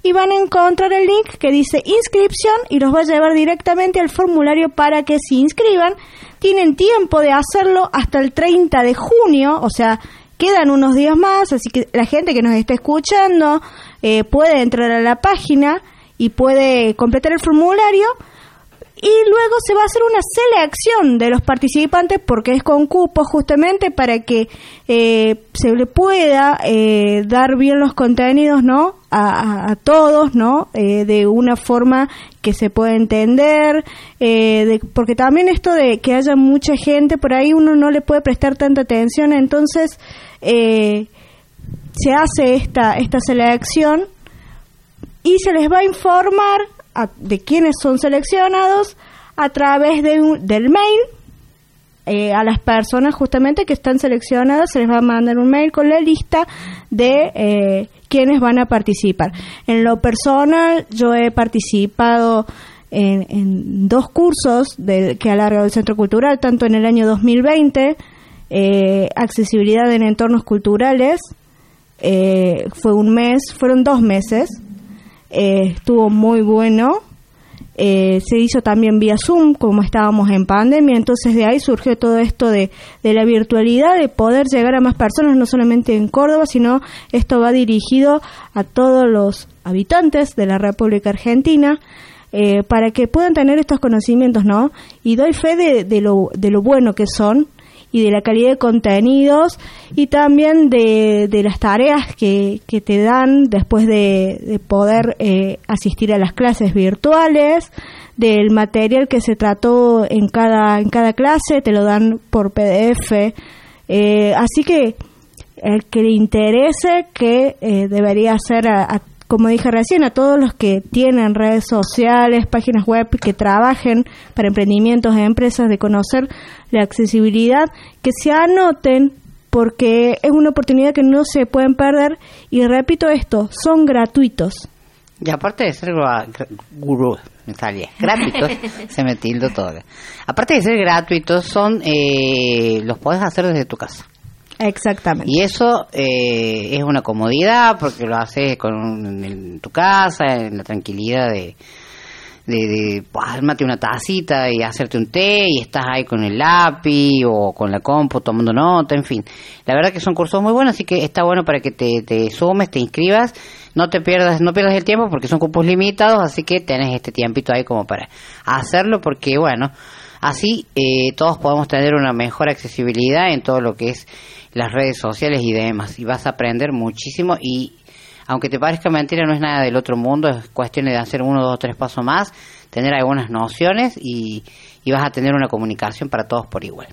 y van a encontrar el link que dice inscripción y los va a llevar directamente al formulario para que se inscriban. Tienen tiempo de hacerlo hasta el 30 de junio, o sea, quedan unos días más, así que la gente que nos está escuchando eh, puede entrar a la página y puede completar el formulario y luego se va a hacer una selección de los participantes porque es con cupo justamente para que eh, se le pueda eh, dar bien los contenidos no a, a- a todos no Eh, de una forma que se pueda entender eh, de- porque también esto de que haya mucha gente por ahí uno no le puede prestar tanta atención entonces eh, se hace esta esta selección y se les va a informar a- de quienes son seleccionados a través de un- del mail eh, a las personas justamente que están seleccionadas se les va a mandar un mail con la lista de eh, quienes van a participar. En lo personal, yo he participado en, en dos cursos del, que ha alargado el Centro Cultural, tanto en el año 2020, eh, accesibilidad en entornos culturales, eh, fue un mes, fueron dos meses, eh, estuvo muy bueno. Eh, se hizo también vía Zoom, como estábamos en pandemia, entonces de ahí surgió todo esto de, de la virtualidad, de poder llegar a más personas, no solamente en Córdoba, sino esto va dirigido a todos los habitantes de la República Argentina, eh, para que puedan tener estos conocimientos, ¿no? Y doy fe de, de lo, de lo bueno que son y de la calidad de contenidos y también de, de las tareas que, que te dan después de, de poder eh, asistir a las clases virtuales, del material que se trató en cada, en cada clase, te lo dan por PDF. Eh, así que el que le interese, que eh, debería hacer, a- como dije recién, a todos los que tienen redes sociales, páginas web, que trabajen para emprendimientos e empresas, de conocer la accesibilidad, que se anoten porque es una oportunidad que no se pueden perder y repito esto, son gratuitos. Y aparte de ser gurú, me salía, gratuitos, se me tildo todo. Aparte de ser gratuitos, son eh, los podés hacer desde tu casa. Exactamente. Y eso eh, es una comodidad porque lo haces con, en tu casa, en la tranquilidad de, de, de pues, una tacita y hacerte un té y estás ahí con el lápiz o con la compu tomando nota, en fin. La verdad que son cursos muy buenos, así que está bueno para que te, te sumes, te inscribas, no te pierdas, no pierdas el tiempo porque son cupos limitados, así que tenés este tiempito ahí como para hacerlo porque bueno, así eh, todos podemos tener una mejor accesibilidad en todo lo que es las redes sociales y demás y vas a aprender muchísimo y aunque te parezca mentira no es nada del otro mundo, es cuestión de hacer uno, dos, tres pasos más, tener algunas nociones y, y vas a tener una comunicación para todos por igual.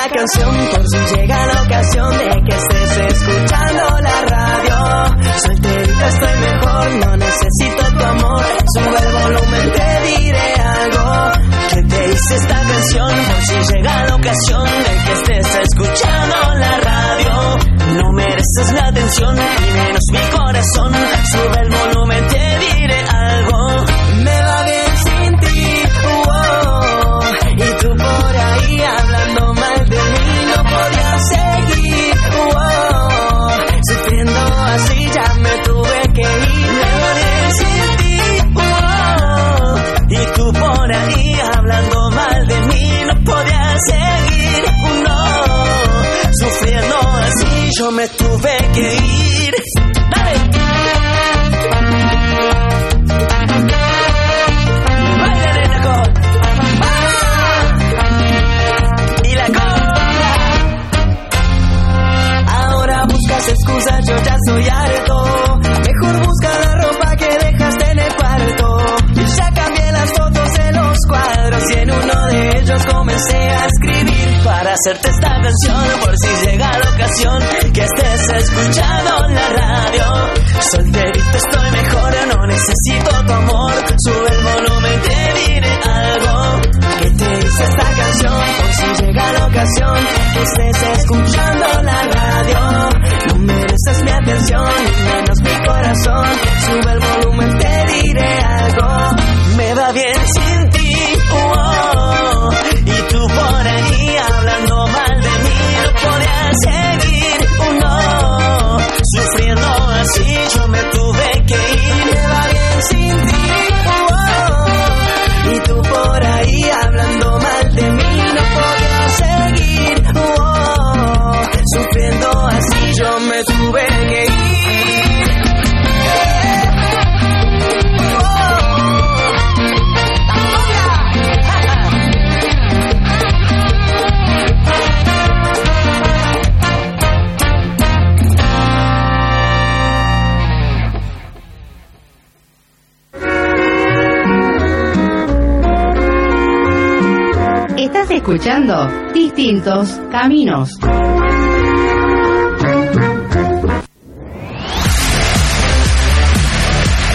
Esta canción por si llega la ocasión de que estés escuchando la radio. Solterita estoy mejor, no necesito tu amor. Sube el volumen, te diré algo. Que te hice esta canción por si llega la ocasión de que estés escuchando la radio. No mereces la atención, ni menos mi corazón. Sube el hacerte esta canción por si llega la ocasión que estés escuchando la radio. Solterito estoy mejor, no necesito tu amor. Sube el volumen, te diré algo. Que te hice esta canción por si llega la ocasión que estés escuchando la radio. No mereces mi atención, ni menos mi corazón. Sube el volumen, te diré algo. Me va bien escuchando Distintos Caminos.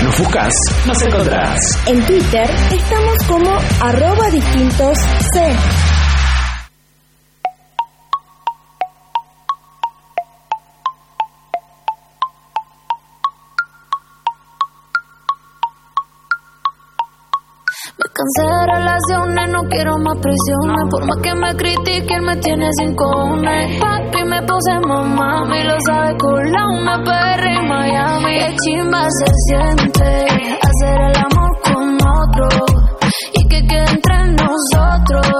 Nos buscas, nos encontrás. En Twitter estamos como arroba distintos C. Por más que me critiquen, me tiene sin cojones. Papi me puse mamá, y lo sabe con la una PR en Miami. Qué chimba se siente hacer el amor con otro. Y que quede entre nosotros.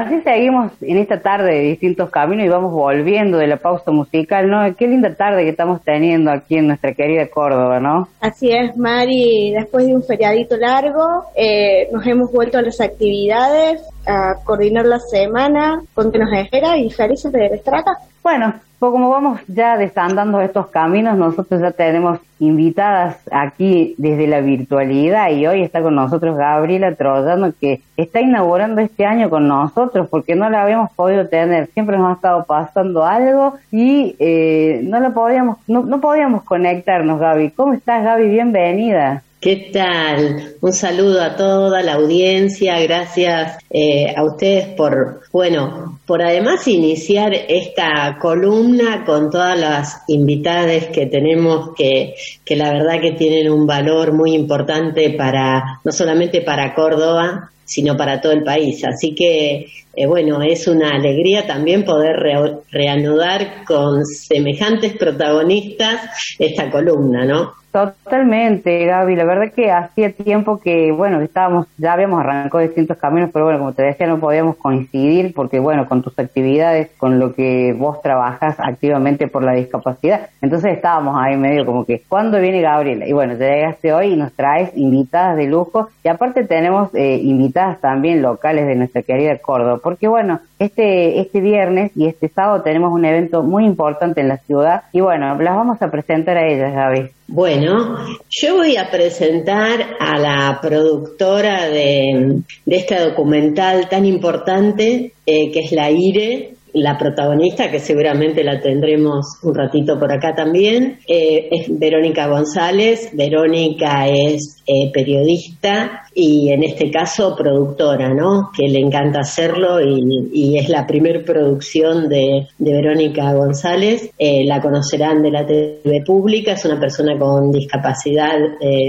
Así seguimos en esta tarde de distintos caminos y vamos volviendo de la pausa musical, ¿no? Qué linda tarde que estamos teniendo aquí en nuestra querida Córdoba, ¿no? Así es, Mari. Después de un feriadito largo, eh, nos hemos vuelto a las actividades, a coordinar la semana, con que nos espera y felices de acá. Bueno, pues como vamos ya desandando estos caminos, nosotros ya tenemos invitadas aquí desde la virtualidad y hoy está con nosotros Gabriela Troyano que está inaugurando este año con nosotros porque no la habíamos podido tener, siempre nos ha estado pasando algo y eh, no la podíamos, no, no podíamos conectarnos Gaby. ¿Cómo estás Gaby? Bienvenida. ¿Qué tal? Un saludo a toda la audiencia, gracias eh, a ustedes por, bueno, por además iniciar esta columna con todas las invitadas que tenemos que, que la verdad que tienen un valor muy importante para, no solamente para Córdoba, sino para todo el país. Así que, eh, bueno, es una alegría también poder re- reanudar con semejantes protagonistas esta columna, ¿no? Totalmente, Gaby. La verdad que hacía tiempo que, bueno, estábamos, ya habíamos arrancado distintos caminos, pero bueno, como te decía, no podíamos coincidir porque, bueno, con tus actividades, con lo que vos trabajas activamente por la discapacidad. Entonces estábamos ahí medio como que, ¿cuándo viene Gabriela? Y bueno, llegaste hoy y nos traes invitadas de lujo y aparte tenemos eh, invitadas también locales de nuestra querida Córdoba, porque bueno, este, este viernes y este sábado tenemos un evento muy importante en la ciudad y bueno, las vamos a presentar a ellas, Gaby. Bueno, yo voy a presentar a la productora de, de este documental tan importante, eh, que es la IRE, la protagonista, que seguramente la tendremos un ratito por acá también, eh, es Verónica González. Verónica es eh, periodista y en este caso productora, ¿no? Que le encanta hacerlo y, es la primer producción de, Verónica González. Eh, la conocerán de la TV pública, es una persona con discapacidad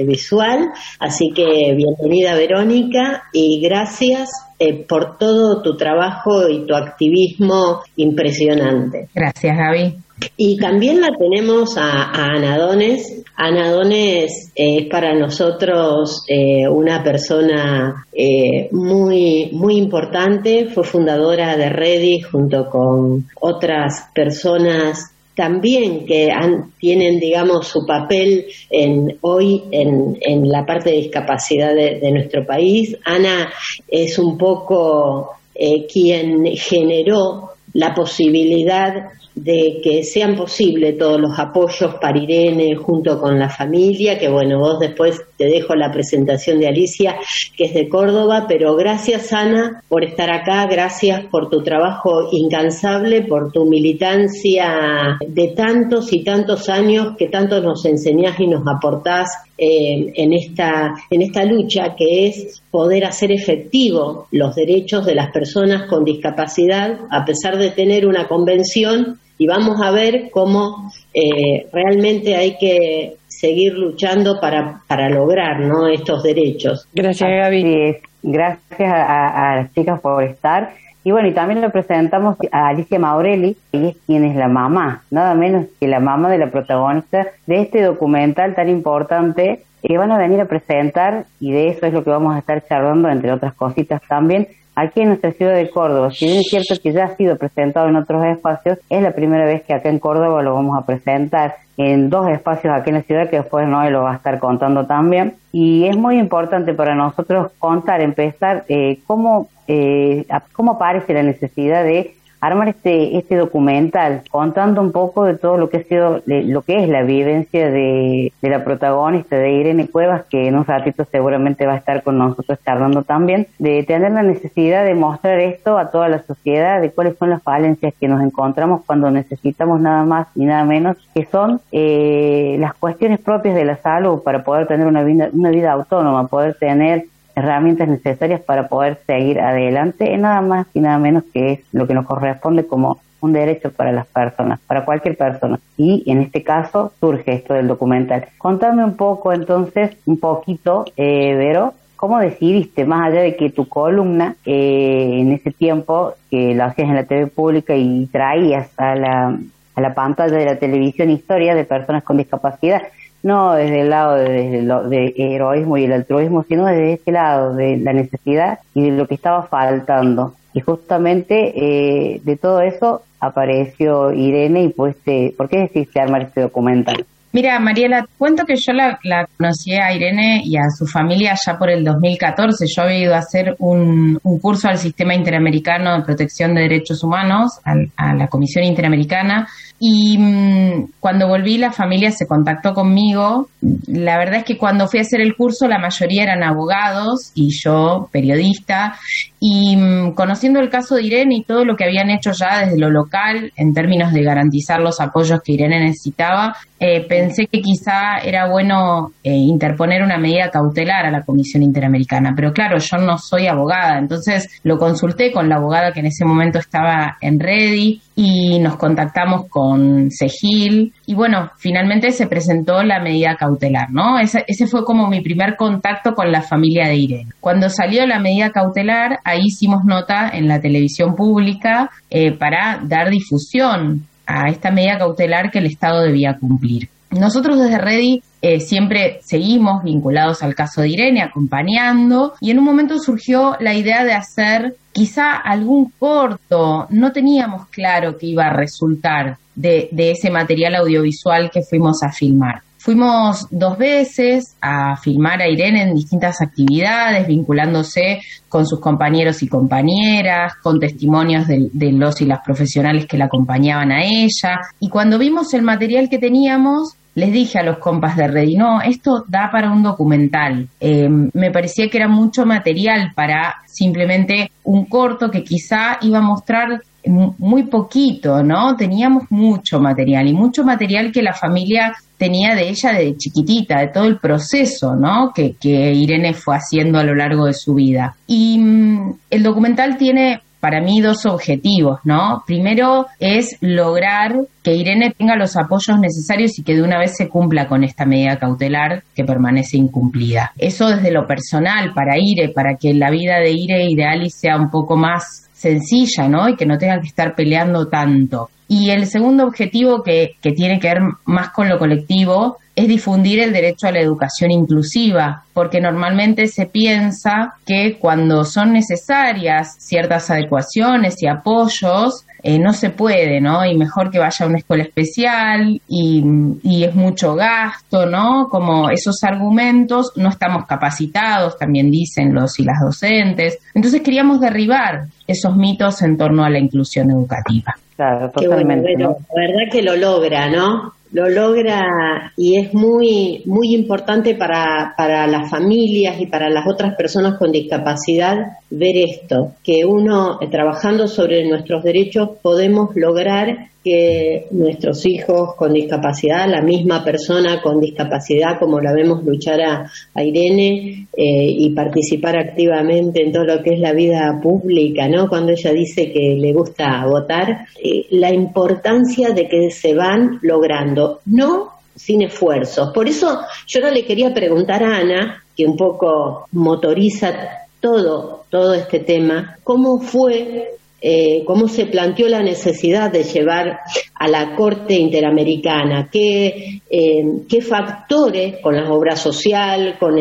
visual, así que bienvenida Verónica y gracias eh, por todo tu trabajo y tu activismo impresionante. Gracias, Gaby. Y también la tenemos a, a Ana Dones. Ana Dones eh, es para nosotros eh, una persona eh, muy, muy importante. Fue fundadora de Ready junto con otras personas también que han- tienen, digamos, su papel en, hoy en, en la parte de discapacidad de, de nuestro país. Ana es un poco eh, quien generó la posibilidad de que sean posibles todos los apoyos para Irene junto con la familia, que bueno, vos después te dejo la presentación de Alicia, que es de Córdoba, pero gracias Ana por estar acá, gracias por tu trabajo incansable, por tu militancia de tantos y tantos años que tanto nos enseñás y nos aportás eh, en, esta, en esta lucha que es poder hacer efectivo los derechos de las personas con discapacidad a pesar de tener una convención y vamos a ver cómo eh, realmente hay que seguir luchando para, para lograr ¿no? estos derechos. Gracias, Gaby. Gracias a, a- a las chicas por estar. Y bueno, y también le presentamos a Alicia Maurelli, ella es quien es la mamá, nada menos que la mamá de la protagonista de este documental tan importante que van a venir a presentar y de eso es lo que vamos a estar charlando, entre otras cositas también, aquí en nuestra ciudad de Córdoba, si bien es cierto que ya ha sido presentado en otros espacios, es la primera vez que acá en Córdoba lo vamos a presentar en dos espacios aquí en la ciudad que después Noé lo va a estar contando también. Y es muy importante para nosotros contar, empezar, eh, cómo, eh, cómo aparece la necesidad de armar este este documental contando un poco de todo lo que ha sido de- lo que es la vivencia de, de la protagonista de Irene Cuevas que en un ratito seguramente va a estar con nosotros charlando también de tener la necesidad de mostrar esto a toda la sociedad de cuáles son las falencias que nos encontramos cuando necesitamos nada más y nada menos que son eh, las cuestiones propias de la salud para poder tener una vida una vida autónoma poder tener herramientas necesarias para poder seguir adelante, nada más y nada menos que es lo que nos corresponde como un derecho para las personas, para cualquier persona. Y en este caso surge esto del documental. Contame un poco entonces, un poquito, eh, Vero, ¿cómo decidiste, más allá de que tu columna eh, en ese tiempo, que la hacías en la TV pública y traías a la, a la pantalla de la televisión historia de personas con discapacidad, no desde el lado de, desde lo, de heroísmo y el altruismo, sino desde ese lado de la necesidad y de lo que estaba faltando. Y justamente eh, de todo eso apareció Irene y pues, te- ¿por qué decidiste armar este documental? Mira, Mariela, cuento que yo la, la conocí a Irene y a su familia ya por el 2014. Yo había ido a hacer un, un curso al Sistema Interamericano de Protección de Derechos Humanos, al- a la Comisión Interamericana, y mm, cuando volví la familia se contactó conmigo. La verdad es que cuando fui a hacer el curso la mayoría eran abogados y yo periodista. Y mm, conociendo el caso de Irene y todo lo que habían hecho ya desde lo local en términos de garantizar los apoyos que Irene necesitaba, eh, pensé que quizá era bueno eh, interponer una medida cautelar a la Comisión Interamericana. Pero claro, yo no soy abogada, entonces lo consulté con la abogada que en ese momento estaba en Ready y nos contactamos con Segil y bueno, finalmente se presentó la medida cautelar, ¿no? Ese, ese fue como mi primer contacto con la familia de Irene. Cuando salió la medida cautelar, ahí hicimos nota en la televisión pública eh, para dar difusión a esta medida cautelar que el Estado debía cumplir. Nosotros desde Ready eh, siempre seguimos vinculados al caso de Irene, acompañando, y en un momento surgió la idea de hacer quizá algún corto, no teníamos claro que iba a resultar de, ese material audiovisual que fuimos a filmar. Fuimos dos veces a filmar a Irene en distintas actividades, vinculándose con sus compañeros y compañeras, con testimonios de, los y las profesionales que la acompañaban a ella. Y cuando vimos el material que teníamos, les dije a los compas de Ready, no, esto da para un documental. Eh, me parecía que era mucho material para simplemente un corto que quizá iba a mostrar muy poquito, ¿no? Teníamos mucho material y mucho material que la familia tenía de ella de chiquitita, de todo el proceso, ¿no? Que, Irene fue haciendo a lo largo de su vida. Y mm, el documental tiene para mí dos objetivos, ¿no? Primero es lograr que Irene tenga los apoyos necesarios y que de una vez se cumpla con esta medida cautelar que permanece incumplida. Eso desde lo personal para Ire, para que la vida de Ire y de Alice sea un poco más sencilla, ¿no? Y que no tengan que estar peleando tanto. Y el segundo objetivo que, que tiene que ver más con lo colectivo es difundir el derecho a la educación inclusiva, porque normalmente se piensa que cuando son necesarias ciertas adecuaciones y apoyos, eh, no se puede, ¿no? Y mejor que vaya a una escuela especial y, y es mucho gasto, ¿no? Como esos argumentos, no estamos capacitados, también dicen los y las docentes. Entonces queríamos derribar esos mitos en torno a la inclusión educativa. Claro, Qué bueno, pero la verdad que lo logra, ¿no? Lo logra y es muy, muy importante para, para las familias y para las otras personas con discapacidad ver esto, que uno, eh, trabajando sobre nuestros derechos, podemos lograr que nuestros hijos con discapacidad, la misma persona con discapacidad, como la vemos luchar a, Irene eh, y participar activamente en todo lo que es la vida pública, ¿no? Cuando ella dice que le gusta votar, eh, la importancia de que se van logrando, no sin esfuerzos. Por eso yo no le quería preguntar a Ana, que un poco motoriza todo, todo este tema, cómo fue eh, cómo se planteó la necesidad de llevar a la Corte Interamericana, qué, eh, factores con la obra social, con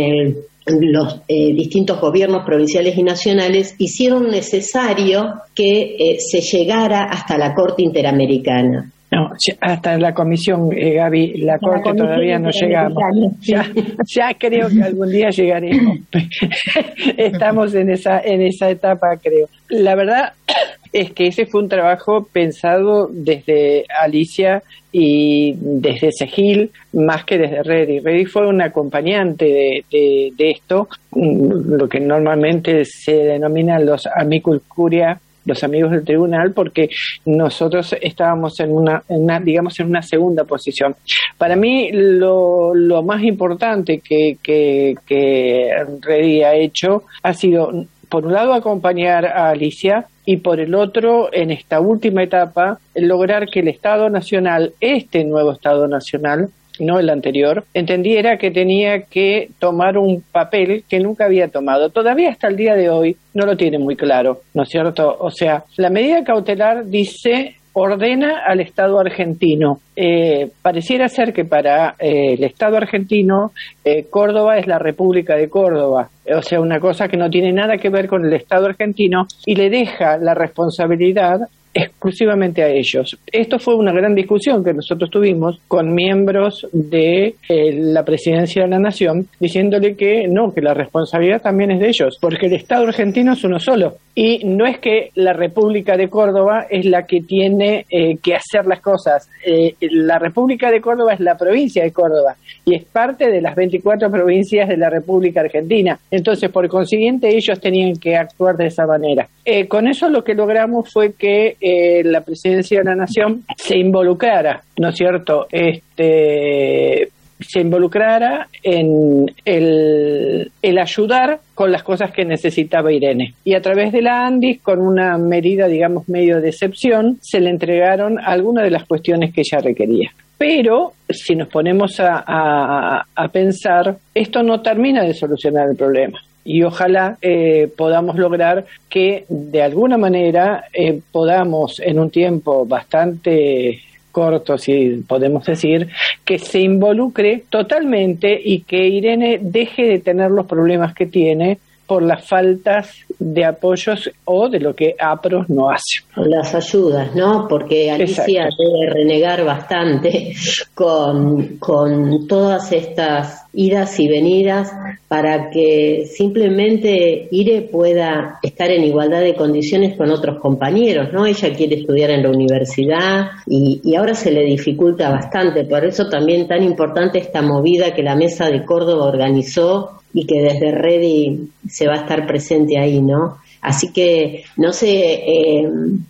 los eh, distintos gobiernos provinciales y nacionales hicieron necesario que eh, se llegara hasta la Corte Interamericana. No, hasta la comisión, eh, Gaby, la corte todavía no llegamos. ya creo que algún día llegaremos. Estamos en esa, en esa etapa, creo. La verdad es que ese fue un trabajo pensado desde Alicia y desde Segil, más que desde Reddy. Reddy fue un acompañante de, de- de esto, mm, lo que normalmente se denominan los amicus curia los amigos del tribunal porque nosotros estábamos en una, en una, digamos en una segunda posición. Para mí lo, lo más importante que, que, que Reddy ha hecho ha sido por un lado acompañar a Alicia y por el otro en esta última etapa lograr que el Estado Nacional este nuevo Estado Nacional no el anterior, entendiera que tenía que tomar un papel que nunca había tomado. Todavía hasta el día de hoy no lo tiene muy claro, ¿no es cierto? O sea, la medida cautelar dice ordena al Estado argentino. Eh, pareciera ser que para eh, el Estado argentino eh, Córdoba es la República de Córdoba, o sea, una cosa que no tiene nada que ver con el Estado argentino y le deja la responsabilidad exclusivamente a ellos. Esto fue una gran discusión que nosotros tuvimos con miembros de eh, la presidencia de la nación diciéndole que no, que la responsabilidad también es de ellos, porque el Estado argentino es uno solo y no es que la República de Córdoba es la que tiene eh, que hacer las cosas. Eh, la República de Córdoba es la provincia de Córdoba y es parte de las 24 provincias de la República Argentina. Entonces, por consiguiente, ellos tenían que actuar de esa manera. Eh, con eso lo que logramos fue que eh, la presidencia de la nación se involucrara, ¿no es cierto? Este se involucrara en el, el ayudar con las cosas que necesitaba Irene. Y a través de la ANDIS, con una medida, digamos, medio de excepción, se le entregaron algunas de las cuestiones que ella requería. Pero si nos ponemos a, a- a pensar, esto no termina de solucionar el problema. Y ojalá eh, podamos lograr que de alguna manera eh, podamos en un tiempo bastante corto, si podemos decir, que se involucre totalmente y que Irene deje de tener los problemas que tiene por las faltas de apoyos o de lo que APROS no hace. las ayudas, ¿no? Porque Alicia Exacto. debe renegar bastante con, con todas estas idas y venidas para que simplemente Ire pueda estar en igualdad de condiciones con otros compañeros, ¿no? Ella quiere estudiar en la universidad y, y ahora se le dificulta bastante, por eso también tan importante esta movida que la Mesa de Córdoba organizó y que desde Ready se va a estar presente ahí, ¿no? Así que, no sé, eh,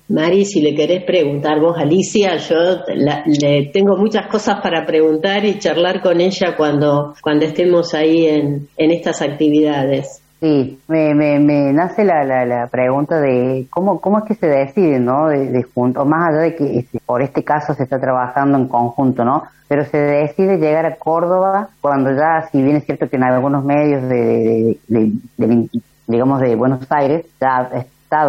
Mari, si le querés preguntar vos, Alicia, yo la- le tengo muchas cosas para preguntar y charlar con ella cuando, cuando estemos ahí en, en estas actividades. Sí, me, me, me nace la, la, la pregunta de cómo, cómo es que se decide, ¿no? De, de junto, más allá de que este, por este caso se está trabajando en conjunto, ¿no? Pero se decide llegar a Córdoba cuando ya, si bien es cierto que en algunos medios de, de- de- digamos, de Buenos Aires, ya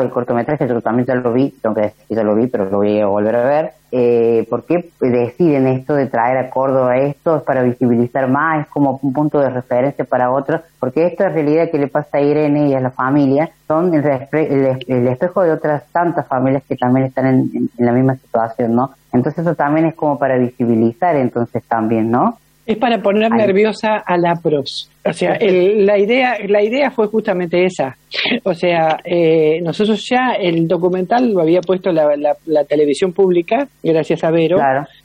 el cortometraje, yo también ya lo vi, tengo que decir ya lo vi, pero lo voy a volver a ver. Eh, ¿Por qué deciden esto de traer a Córdoba esto? ¿Es para visibilizar más? ¿Es como un punto de referencia para otros? Porque esta realidad que le pasa a Irene y a la familia son el, el, el espejo de otras tantas familias que también están en- en la misma situación, ¿no? Entonces eso también es como para visibilizar entonces también, ¿no? Es para poner Ay. nerviosa a la pros. O sea, el- la idea la idea fue justamente esa. O sea, eh, nosotros ya el documental lo había puesto la, la- la televisión pública, gracias a Vero,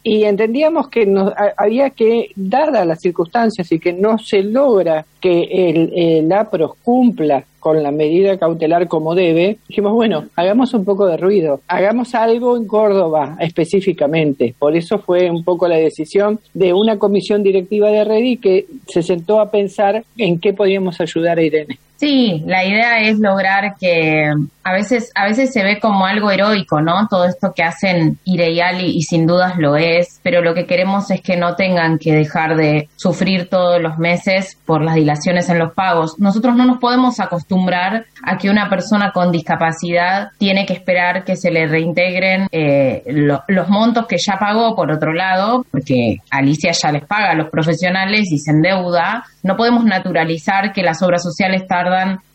y entendíamos que nos, a- había que, dadas las circunstancias y que no se logra que el, el APROS cumpla con la medida cautelar como debe, dijimos, bueno, hagamos un poco de ruido, hagamos algo en Córdoba específicamente. Por eso fue un poco la decisión de una comisión directiva de Redi que se sentó a pensar en qué podíamos ayudar a Irene. Sí, la idea es lograr que a veces, a veces se ve como algo heroico, ¿no? Todo esto que hacen Ireyali y sin dudas lo es, pero lo que queremos es que no tengan que dejar de sufrir todos los meses por las dilaciones en los pagos. Nosotros no nos podemos acostumbrar a que una persona con discapacidad tiene que esperar que se le reintegren eh, lo- los montos que ya pagó por otro lado, porque Alicia ya les paga a los profesionales y se endeuda. No podemos naturalizar que las obras sociales tardan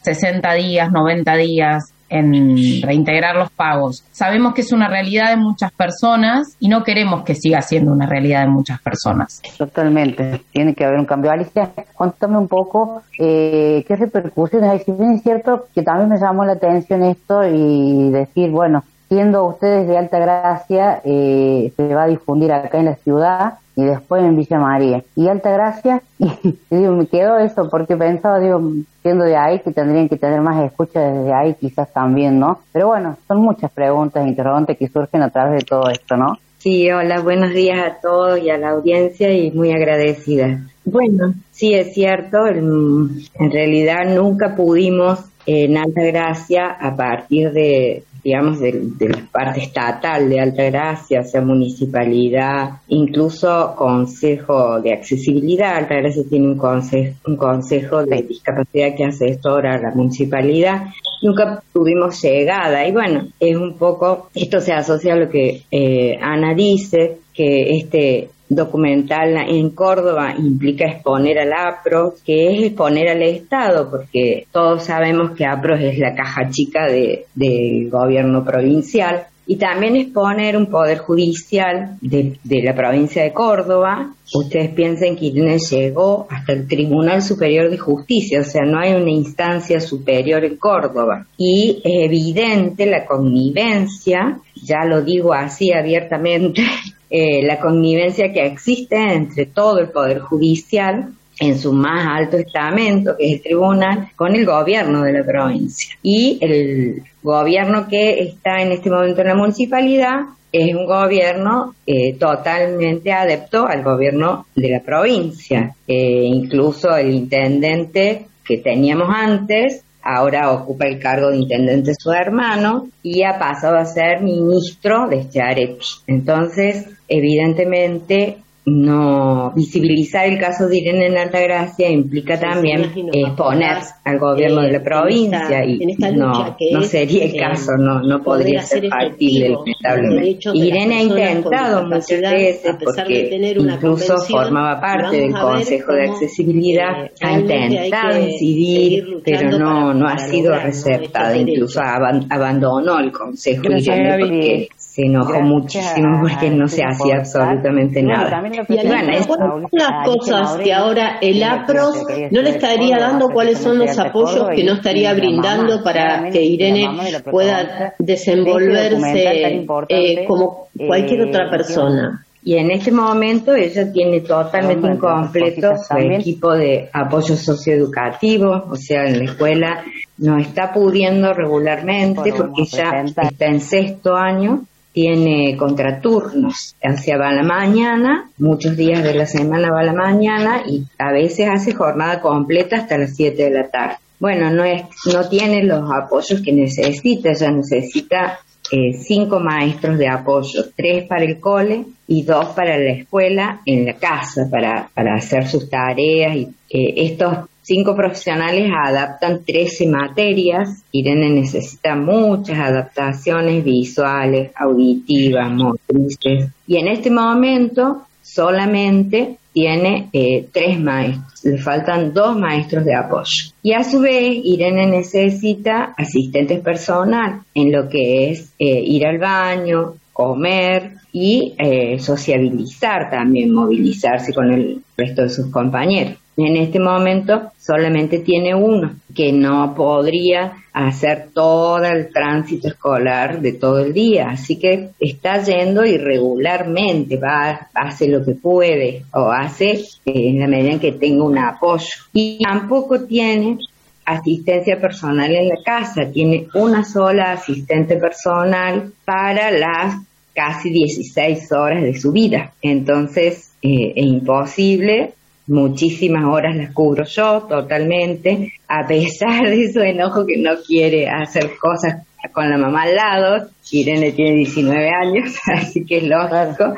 60 días, 90 días en reintegrar los pagos. Sabemos que es una realidad de muchas personas y no queremos que siga siendo una realidad de muchas personas. Totalmente, tiene que haber un cambio. Alicia, cuéntame un poco eh, qué repercusiones hay. Si bien es cierto que también me llamó la atención esto y decir, bueno, siendo ustedes de Alta Gracia, eh, se va a difundir acá en la ciudad y después en Villa María. Y Alta Gracia, y digo, me quedó eso porque pensaba, digo, siendo de ahí, que tendrían que tener más escucha desde ahí quizás también, ¿no? Pero bueno, son muchas preguntas, interrogantes que surgen a través de todo esto, ¿no? Sí, hola, buenos días a todos y a la audiencia y muy agradecida. Bueno, sí es cierto, en realidad nunca pudimos en Alta Gracia a partir de, digamos, de, de la parte estatal de Alta Gracia, o sea, municipalidad, incluso Consejo de Accesibilidad. Alta Gracia tiene un consejo, un consejo de discapacidad que hace esto ahora la municipalidad. Nunca tuvimos llegada y bueno, es un poco, esto se asocia a lo que eh, Ana dice, que este documental en Córdoba implica exponer al APRO, que es exponer al Estado, porque todos sabemos que APRO es la caja chica de- del gobierno provincial, y también exponer un poder judicial de, de la provincia de Córdoba. Ustedes piensen que Irene llegó hasta el Tribunal Superior de Justicia, o sea, no hay una instancia superior en Córdoba. Y es evidente la connivencia, ya lo digo así abiertamente, eh, la connivencia que existe entre todo el Poder Judicial en su más alto estamento, que es el tribunal, con el gobierno de la provincia. Y el gobierno que está en este momento en la municipalidad es un gobierno eh, totalmente adepto al gobierno de la provincia. Eh, incluso el intendente que teníamos antes ahora ocupa el cargo de intendente su hermano y ha pasado a ser ministro de Chiaretti. Entonces, evidentemente, no visibilizar el caso de Irene en Altagracia implica también exponer al gobierno de la provincia y no, no sería el caso, no, no podría ser factible, lamentablemente. Irene ha intentado muchas veces porque incluso formaba parte del Consejo de Accesibilidad, ha intentado incidir, pero no, no ha sido receptada, incluso aban- abandonó el Consejo Gracias, Irene porque se enojó muchísimo porque no se hacía absolutamente nada. Y además, ¿cuáles son las cosas que ahora el APROS no le estaría dando? ¿Cuáles son los apoyos que no estaría brindando para que Irene pueda desenvolverse eh, como cualquier otra persona? Y en este momento ella tiene totalmente incompleto su equipo de apoyo socioeducativo, o sea, en la escuela no está pudiendo regularmente porque ya está en sexto año, tiene contraturnos, o sea, va a la mañana, muchos días de la semana va a la mañana y a veces hace jornada completa hasta las 7 de la tarde. Bueno, no es, no tiene los apoyos que necesita, ella necesita eh, cinco maestros de apoyo, tres para el cole y dos para la escuela en la casa para, para hacer sus tareas. Y, eh, estos cinco profesionales adaptan 13 materias. Irene necesita muchas adaptaciones visuales, auditivas, motrices. Y en este momento solamente tiene eh, tres maestros, le faltan dos maestros de apoyo. Y a su vez, Irene necesita asistentes personal en lo que es eh, ir al baño, comer y eh, sociabilizar también, movilizarse con el resto de sus compañeros. En este momento solamente tiene uno que no podría hacer todo el tránsito escolar de todo el día, así que está yendo irregularmente, va, hace lo que puede o hace en la medida en que tenga un apoyo. Y tampoco tiene asistencia personal en la casa, tiene una sola asistente personal para las casi 16 horas de su vida. Entonces eh, es imposible muchísimas horas las cubro yo totalmente, a pesar de su enojo que no quiere hacer cosas con la mamá al lado, Irene tiene 19 años, así que es lógico.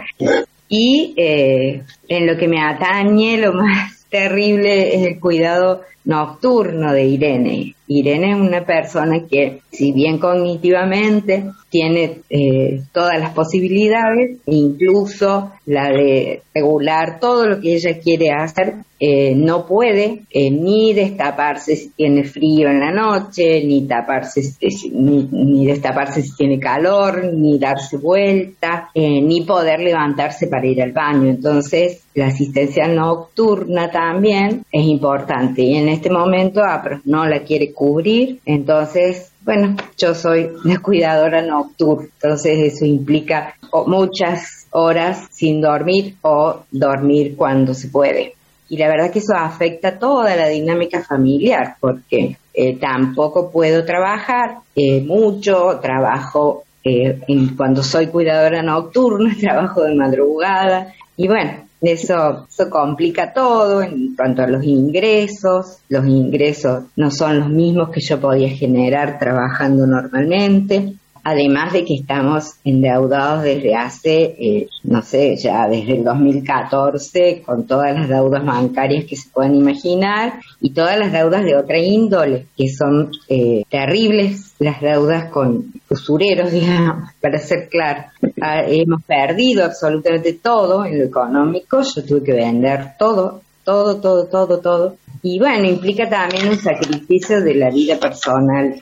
Y eh, en lo que me atañe, lo más terrible es el cuidado nocturno de Irene. Irene es una persona que, si bien cognitivamente tiene eh, todas las posibilidades, incluso la de regular todo lo que ella quiere hacer, eh, no puede eh, ni destaparse si tiene frío en la noche, ni taparse ni, destaparse si tiene calor, ni darse vuelta, ni poder levantarse para ir al baño. Entonces, la asistencia nocturna también es importante y en este momento no la quiere entonces bueno, yo soy la cuidadora nocturna, entonces eso implica muchas horas sin dormir o dormir cuando se puede. Y la verdad que eso afecta toda la dinámica familiar, porque eh, tampoco puedo trabajar eh, mucho, trabajo eh, en- cuando soy cuidadora nocturna, trabajo de madrugada, y bueno, eso, eso complica todo en cuanto a los ingresos. Los ingresos no son los mismos que yo podía generar trabajando normalmente. Además de que estamos endeudados desde hace, eh, no sé, ya desde el 2014, con todas las deudas bancarias que se puedan imaginar y todas las deudas de otra índole, que son eh, terribles, las deudas con usureros, digamos, para ser claro. Ah, hemos perdido absolutamente todo en lo económico, yo tuve que vender todo, todo, todo, todo, todo. Y bueno, implica también un sacrificio de la vida personal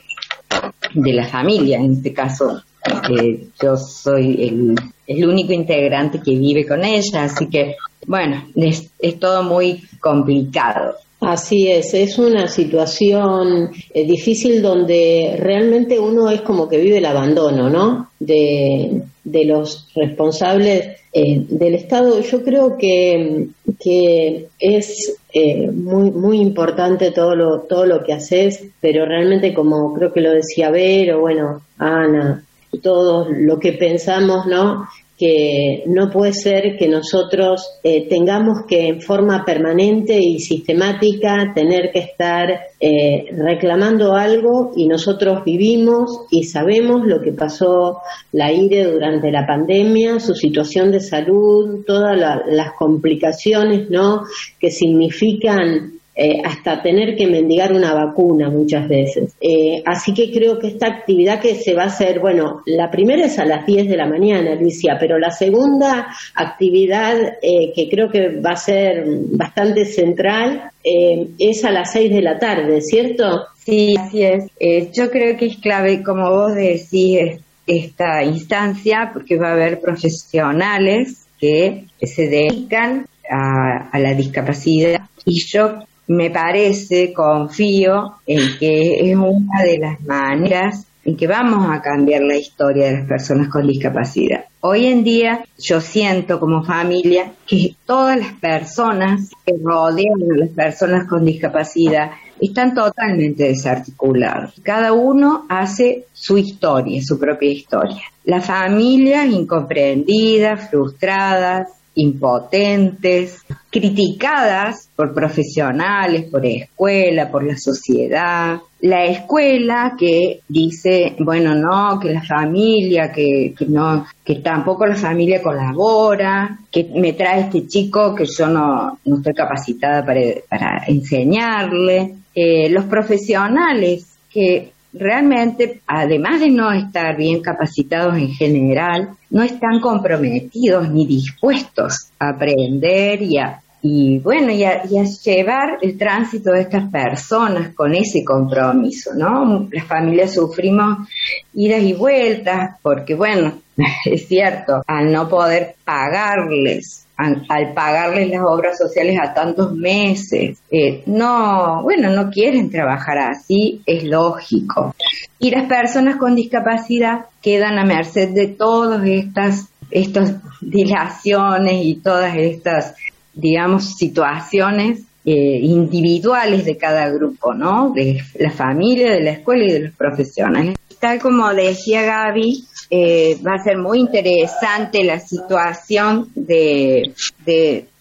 de la familia, en este caso eh, yo soy el, el único integrante que vive con ella, así que bueno, es, es todo muy complicado. Así es, es una situación eh, difícil donde realmente uno es como que vive el abandono, ¿no? De, de los responsables eh, del Estado. Yo creo que, que es eh, muy, muy importante todo lo, todo lo que haces, pero realmente como creo que lo decía Vero, bueno, Ana, todo lo que pensamos, ¿no? Que no puede ser que nosotros eh, tengamos que en forma permanente y sistemática tener que estar eh, reclamando algo y nosotros vivimos y sabemos lo que pasó la IRE durante la pandemia, su situación de salud, todas la- las complicaciones ¿no? que significan eh, hasta tener que mendigar una vacuna muchas veces. Eh, así que creo que esta actividad que se va a hacer, bueno, la primera es a las 10 de la mañana, Alicia, pero la segunda actividad eh, que creo que va a ser bastante central eh, es a las 6 de la tarde, ¿cierto? Sí, así es. Yo creo que es clave, como vos decís, es- esta instancia, porque va a haber profesionales que se dedican a, a la discapacidad y yo me parece, confío en que es una de las maneras en que vamos a cambiar la historia de las personas con discapacidad. Hoy en día yo siento como familia que todas las personas que rodean a las personas con discapacidad están totalmente desarticulados. Cada uno hace su historia, su propia historia. Las familias incomprendidas, frustradas, impotentes, criticadas por profesionales, por escuela, por la sociedad. La escuela que dice, bueno, no, que la familia, que, que no, que tampoco la familia colabora, que me trae este chico que yo no, no estoy capacitada para, para enseñarle. Eh, los profesionales que realmente, además de no estar bien capacitados en general, no están comprometidos ni dispuestos a aprender y a, y bueno, y a, y a llevar el tránsito de estas personas con ese compromiso, ¿no? Las familias sufrimos idas y vueltas porque, bueno, es cierto, al no poder pagarles al, pagarles las obras sociales a tantos meses, eh, no, bueno, no quieren trabajar así, es lógico. Y las personas con discapacidad quedan a merced de todas estas, estas dilaciones y todas estas, digamos, situaciones eh, individuales de cada grupo, ¿no? De la familia, de la escuela y de los profesionales. tal como decía Gaby, eh, va a ser muy interesante la situación de,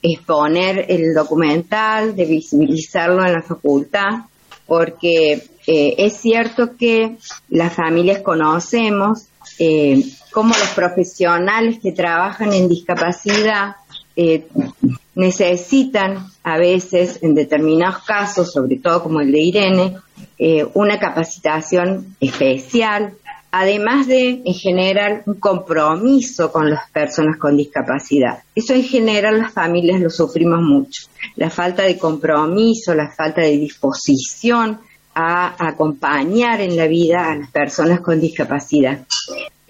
exponer el documental, de visibilizarlo en la facultad, porque eh, es cierto que las familias conocemos eh, cómo los profesionales que trabajan en discapacidad eh, necesitan a veces, en determinados casos, sobre todo como el de Irene, eh, una capacitación especial, además de, en general, un compromiso con las personas con discapacidad. Eso en general las familias lo sufrimos mucho. La falta de compromiso, la falta de disposición a acompañar en la vida a las personas con discapacidad.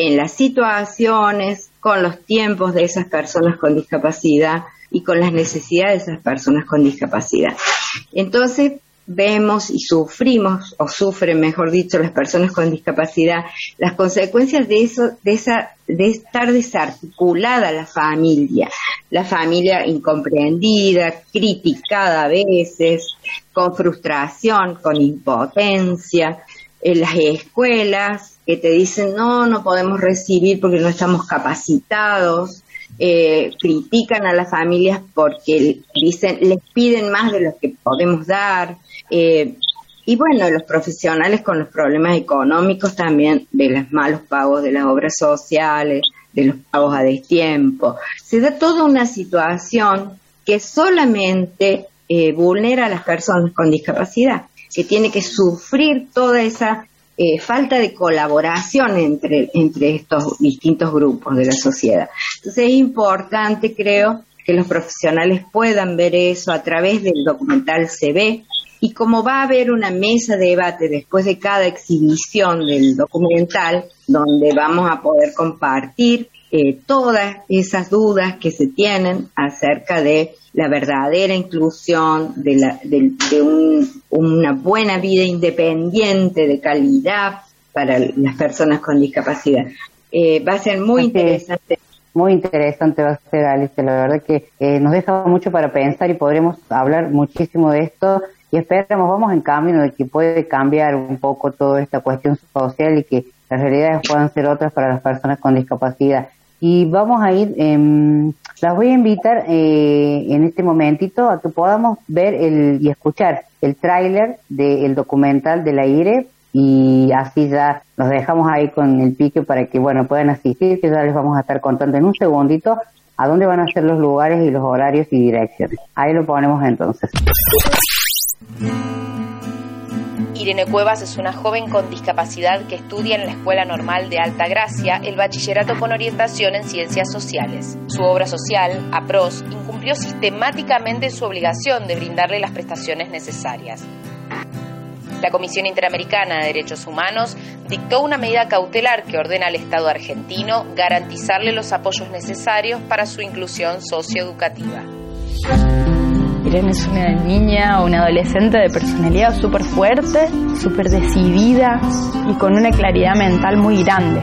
En las situaciones, con los tiempos de esas personas con discapacidad y con las necesidades de esas personas con discapacidad. Entonces, vemos y sufrimos, o sufren, mejor dicho, las personas con discapacidad, las consecuencias de eso, de esa, de estar desarticulada la familia, la familia incomprendida, criticada a veces, con frustración, con impotencia, en las escuelas que te dicen no, no podemos recibir porque no estamos capacitados, eh, critican a las familias porque dicen, les piden más de lo que podemos dar. Eh, y bueno, los profesionales con los problemas económicos también, de los malos pagos de las obras sociales, de los pagos a destiempo. Se da toda una situación que solamente eh, vulnera a las personas con discapacidad, que tiene que sufrir toda esa eh, falta de colaboración entre, entre estos distintos grupos de la sociedad. Entonces es importante, creo, que los profesionales puedan ver eso a través del documental Se ve y como va a haber una mesa de debate después de cada exhibición del documental, donde vamos a poder compartir eh, todas esas dudas que se tienen acerca de la verdadera inclusión, de, la, de, de un, una buena vida independiente, de calidad para las personas con discapacidad. Eh, va a ser muy interesante. Muy interesante va a ser, Alice. La verdad que eh, nos deja mucho para pensar y podremos hablar muchísimo de esto y esperamos, vamos en camino de que puede cambiar un poco toda esta cuestión social y que las realidades puedan ser otras para las personas con discapacidad. Y vamos a ir, eh, las voy a invitar eh, en este momentito a que podamos ver el, y escuchar el tráiler del documental de la IRE y así ya nos dejamos ahí con el pique para que bueno puedan asistir, que ya les vamos a estar contando en un segundito a dónde van a ser los lugares y los horarios y direcciones. Ahí lo ponemos entonces. Irene Cuevas es una joven con discapacidad que estudia en la Escuela Normal de Alta Gracia el bachillerato con orientación en ciencias sociales. Su obra social, APROS, incumplió sistemáticamente su obligación de brindarle las prestaciones necesarias. La Comisión Interamericana de Derechos Humanos dictó una medida cautelar que ordena al Estado argentino garantizarle los apoyos necesarios para su inclusión socioeducativa. Irene es una niña o una adolescente de personalidad súper fuerte, súper decidida y con una claridad mental muy grande.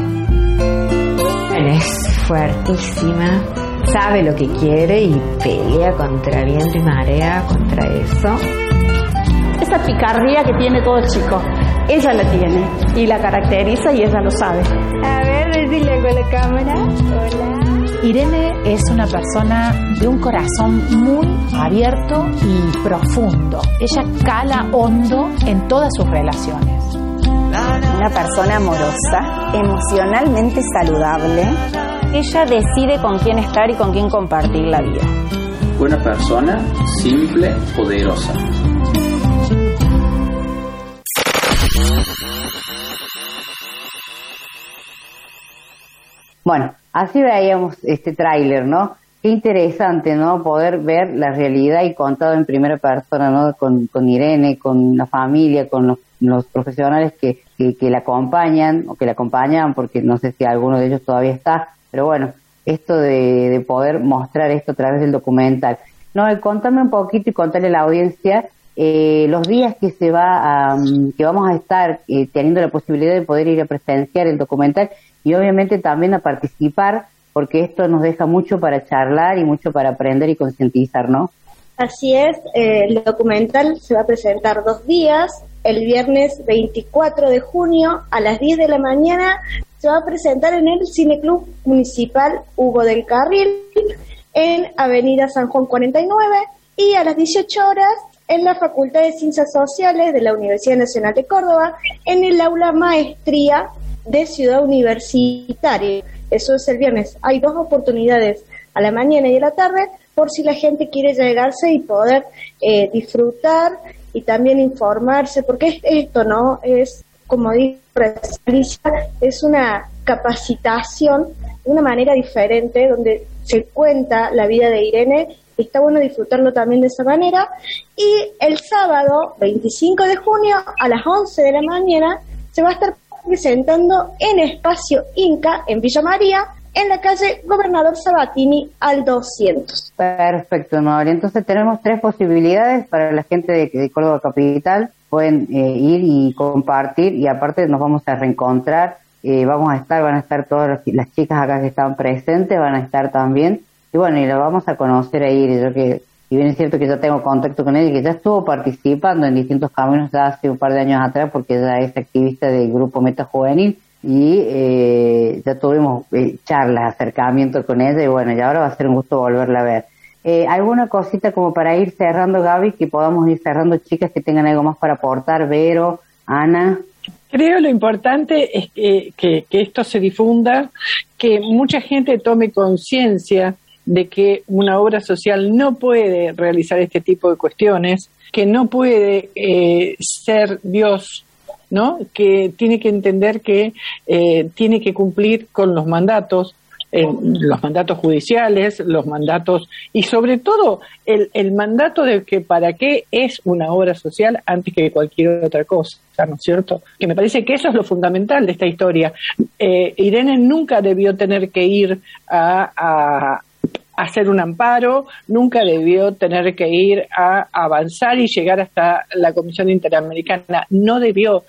Es fuertísima, sabe lo que quiere y pelea contra viento y marea, contra eso. Esa picardía que tiene todo chico, ella la tiene y la caracteriza y ella lo sabe. A ver, decirle con la cámara. Hola. Irene es una persona de un corazón muy abierto y profundo. Ella cala hondo en todas sus relaciones. Una persona amorosa, emocionalmente saludable. Ella decide con quién estar y con quién compartir la vida. Buena persona, simple, poderosa. Bueno, así veíamos este tráiler, ¿no? Qué interesante, ¿no? Poder ver la realidad y contado en primera persona, ¿no? Con, con Irene, con la familia, con los, profesionales que, que, que, la acompañan o que la acompañan, porque no sé si alguno de ellos todavía está, pero bueno, esto de, de poder mostrar esto a través del documental. No, contame un poquito y contarle a la audiencia eh, los días que se va a, que vamos a estar eh, teniendo la posibilidad de poder ir a presenciar el documental y obviamente también a participar, porque esto nos deja mucho para charlar y mucho para aprender y concientizar, ¿no? Así es, eh, el documental se va a presentar dos días, el viernes 24 de junio a las 10 de la mañana se va a presentar en el Cineclub Municipal Hugo del Carril en Avenida San Juan 49 y a las 18 horas en la Facultad de Ciencias Sociales de la Universidad Nacional de Córdoba en el aula maestría de Ciudad Universitaria. Eso es el viernes. Hay dos oportunidades a la mañana y a la tarde por si la gente quiere llegarse y poder eh, disfrutar y también informarse, porque esto no es, como dice es una capacitación de una manera diferente donde se cuenta la vida de Irene está bueno disfrutarlo también de esa manera. Y el sábado 25 de junio a las 11 de la mañana se va a estar presentando en Espacio Inca en Villa María en la calle Gobernador Sabatini al 200. Perfecto, María. Entonces tenemos tres posibilidades para la gente de, Córdoba Capital. Pueden eh, ir y compartir y aparte nos vamos a reencontrar. Eh, vamos a estar, van a estar todas las chicas acá que están presentes, van a estar también. Y bueno, y lo vamos a conocer ahí. Yo que, y bien es cierto que yo tengo contacto con ella, que ya estuvo participando en distintos caminos ya hace un par de años atrás, porque ella es activista del grupo Meta Juvenil y eh, ya tuvimos eh, charlas, acercamientos con ella y bueno, y ahora va a ser un gusto volverla a ver. Eh, ¿Alguna cosita como para ir cerrando, Gaby, que podamos ir cerrando, chicas que tengan algo más para aportar? Vero, Ana. Creo lo importante es que, que esto se difunda, que mucha gente tome conciencia de que una obra social no puede realizar este tipo de cuestiones, que no puede eh, ser Dios ¿no? que tiene que entender que eh, tiene que cumplir con los mandatos, eh, los mandatos judiciales, los mandatos y sobre todo el, el, mandato de que para qué es una obra social antes que cualquier otra cosa, ¿no es cierto? Que me parece que eso es lo fundamental de esta historia. Irene nunca debió tener que ir a, hacer un amparo, nunca debió tener que ir a avanzar y llegar hasta la Comisión Interamericana. No debió,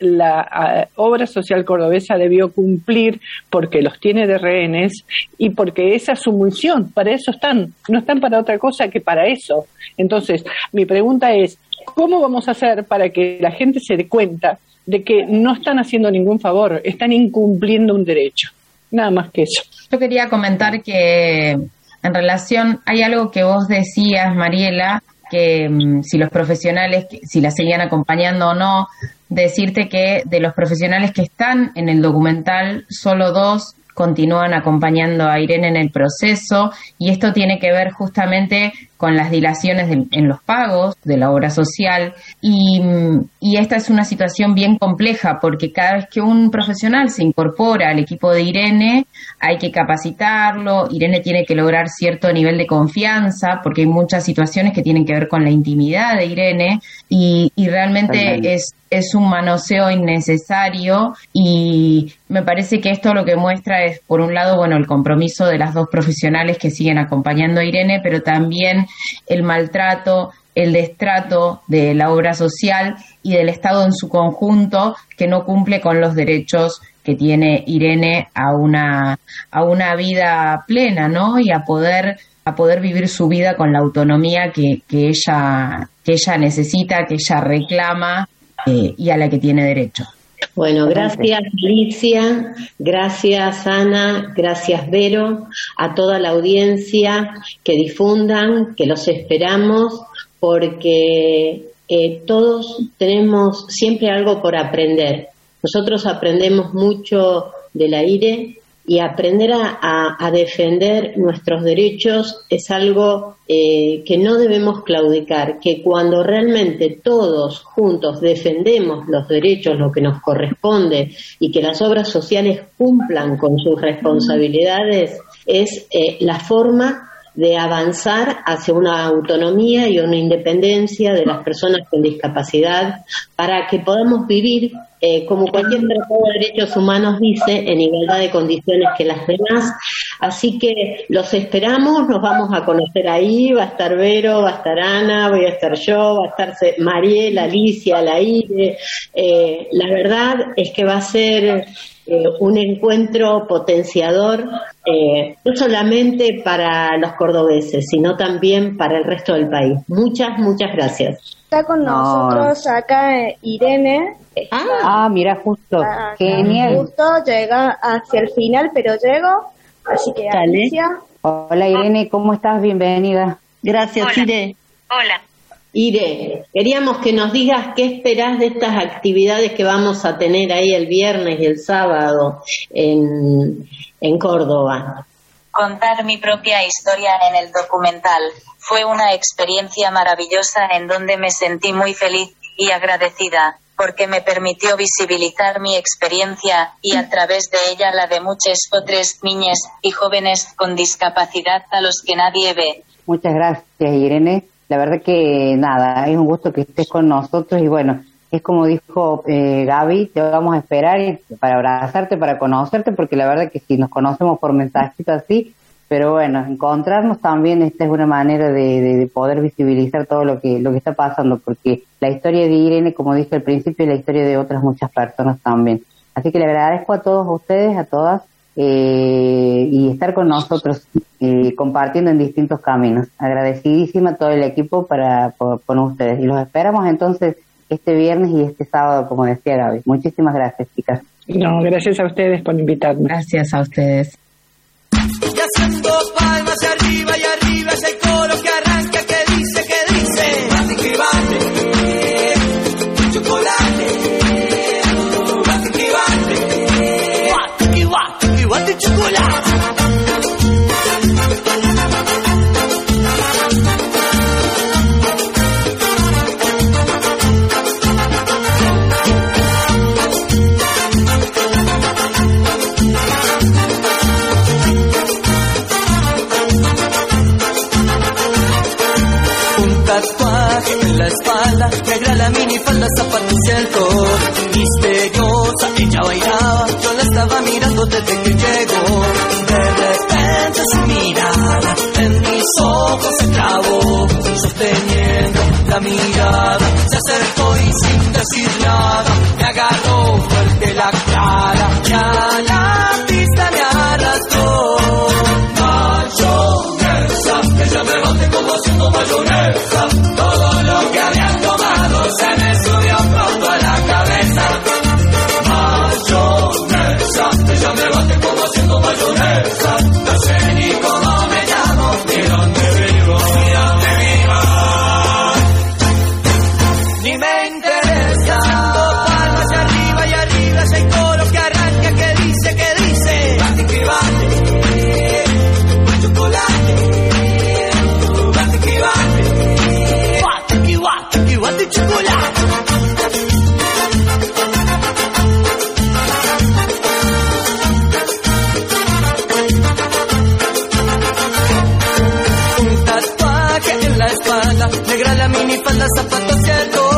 la obra social cordobesa debió cumplir porque los tiene de rehenes y porque esa es su misión, para eso están, no están para otra cosa que para eso. Entonces, mi pregunta es, ¿cómo vamos a hacer para que la gente se dé cuenta de que no están haciendo ningún favor, están incumpliendo un derecho? Nada más que eso. Yo quería comentar que en relación, hay algo que vos decías, Mariela, que mm, si los profesionales, si la seguían acompañando o no, decirte que de los profesionales que están en el documental, solo dos continúan acompañando a Irene en el proceso y esto tiene que ver justamente con las dilaciones en los pagos de la obra social y, y, esta es una situación bien compleja porque cada vez que un profesional se incorpora al equipo de Irene hay que capacitarlo, Irene tiene que lograr cierto nivel de confianza porque hay muchas situaciones que tienen que ver con la intimidad de Irene y, y realmente es, es un manoseo innecesario y me parece que esto lo que muestra es, por un lado, bueno, el compromiso de las dos profesionales que siguen acompañando a Irene, pero también el maltrato, el destrato de la obra social y del Estado en su conjunto que no cumple con los derechos que tiene Irene a una, a una vida plena, ¿no? Y a poder, a poder vivir su vida con la autonomía que, que, ella, que ella necesita, que ella reclama eh, y a la que tiene derecho. Bueno, gracias Alicia, gracias Ana, gracias Vero, a toda la audiencia que difundan, que los esperamos, porque eh, todos tenemos siempre algo por aprender. Nosotros aprendemos mucho del aire, y aprender a, defender nuestros derechos es algo eh, que no debemos claudicar, que cuando realmente todos juntos defendemos los derechos, lo que nos corresponde y que las obras sociales cumplan con sus responsabilidades, es eh, la forma de avanzar hacia una autonomía y una independencia de las personas con discapacidad para que podamos vivir, eh, como cualquier tratado de derechos humanos dice, en igualdad de condiciones que las demás. Así que los esperamos, nos vamos a conocer ahí, va a estar Vero, va a estar Ana, voy a estar yo, va a estar Mariela, Alicia, Laire. Eh, la verdad es que va a ser eh, un encuentro potenciador, eh, no solamente para los cordobeses, sino también para el resto del país. Muchas, muchas gracias. Está con nosotros acá eh, Irene. Ah, mira, justo. Genial. Justo llega hacia el final, pero llego. Así que Dale. Alicia. Hola Irene, ¿cómo estás? Bienvenida. Gracias, Ire. Hola. Ire, queríamos que nos digas qué esperás de estas actividades que vamos a tener ahí el viernes y el sábado en, en Córdoba. Contar mi propia historia en el documental fue una experiencia maravillosa en donde me sentí muy feliz y agradecida porque me permitió visibilizar mi experiencia y a través de ella la de muchas otras niñas y jóvenes con discapacidad a los que nadie ve. Muchas gracias Irene. La verdad que nada, es un gusto que estés con nosotros y bueno, es como dijo eh, Gaby, te vamos a esperar para abrazarte, para conocerte, porque la verdad que si nos conocemos por mensajitos así, pero bueno, encontrarnos también esta es una manera de, de- de poder visibilizar todo lo que lo que está pasando, porque la historia de Irene, como dije al principio, es la historia de otras muchas personas también. Así que le agradezco a todos ustedes, a todas, eh, y estar con nosotros eh, compartiendo en distintos caminos. Agradecidísima a todo el equipo para por- con ustedes y los esperamos entonces este viernes y este sábado, como decía Gaby. Muchísimas gracias, chicas. No, gracias a ustedes por invitarme. Gracias a ustedes. Y haciendo palmas arriba y arriba la espalda, negra la minifalda, zapatos y alcohol. Misteriosa, ella bailaba, yo la estaba mirando desde que llegó. De repente su mirada en mis ojos se clavó, sosteniendo la mirada. Se acercó y sin decir nada, me agarró fuerte la cara y a la pista me arrastró. Mayonesa, ella me bate como haciendo mayonesa. La minifalda, zapatos algo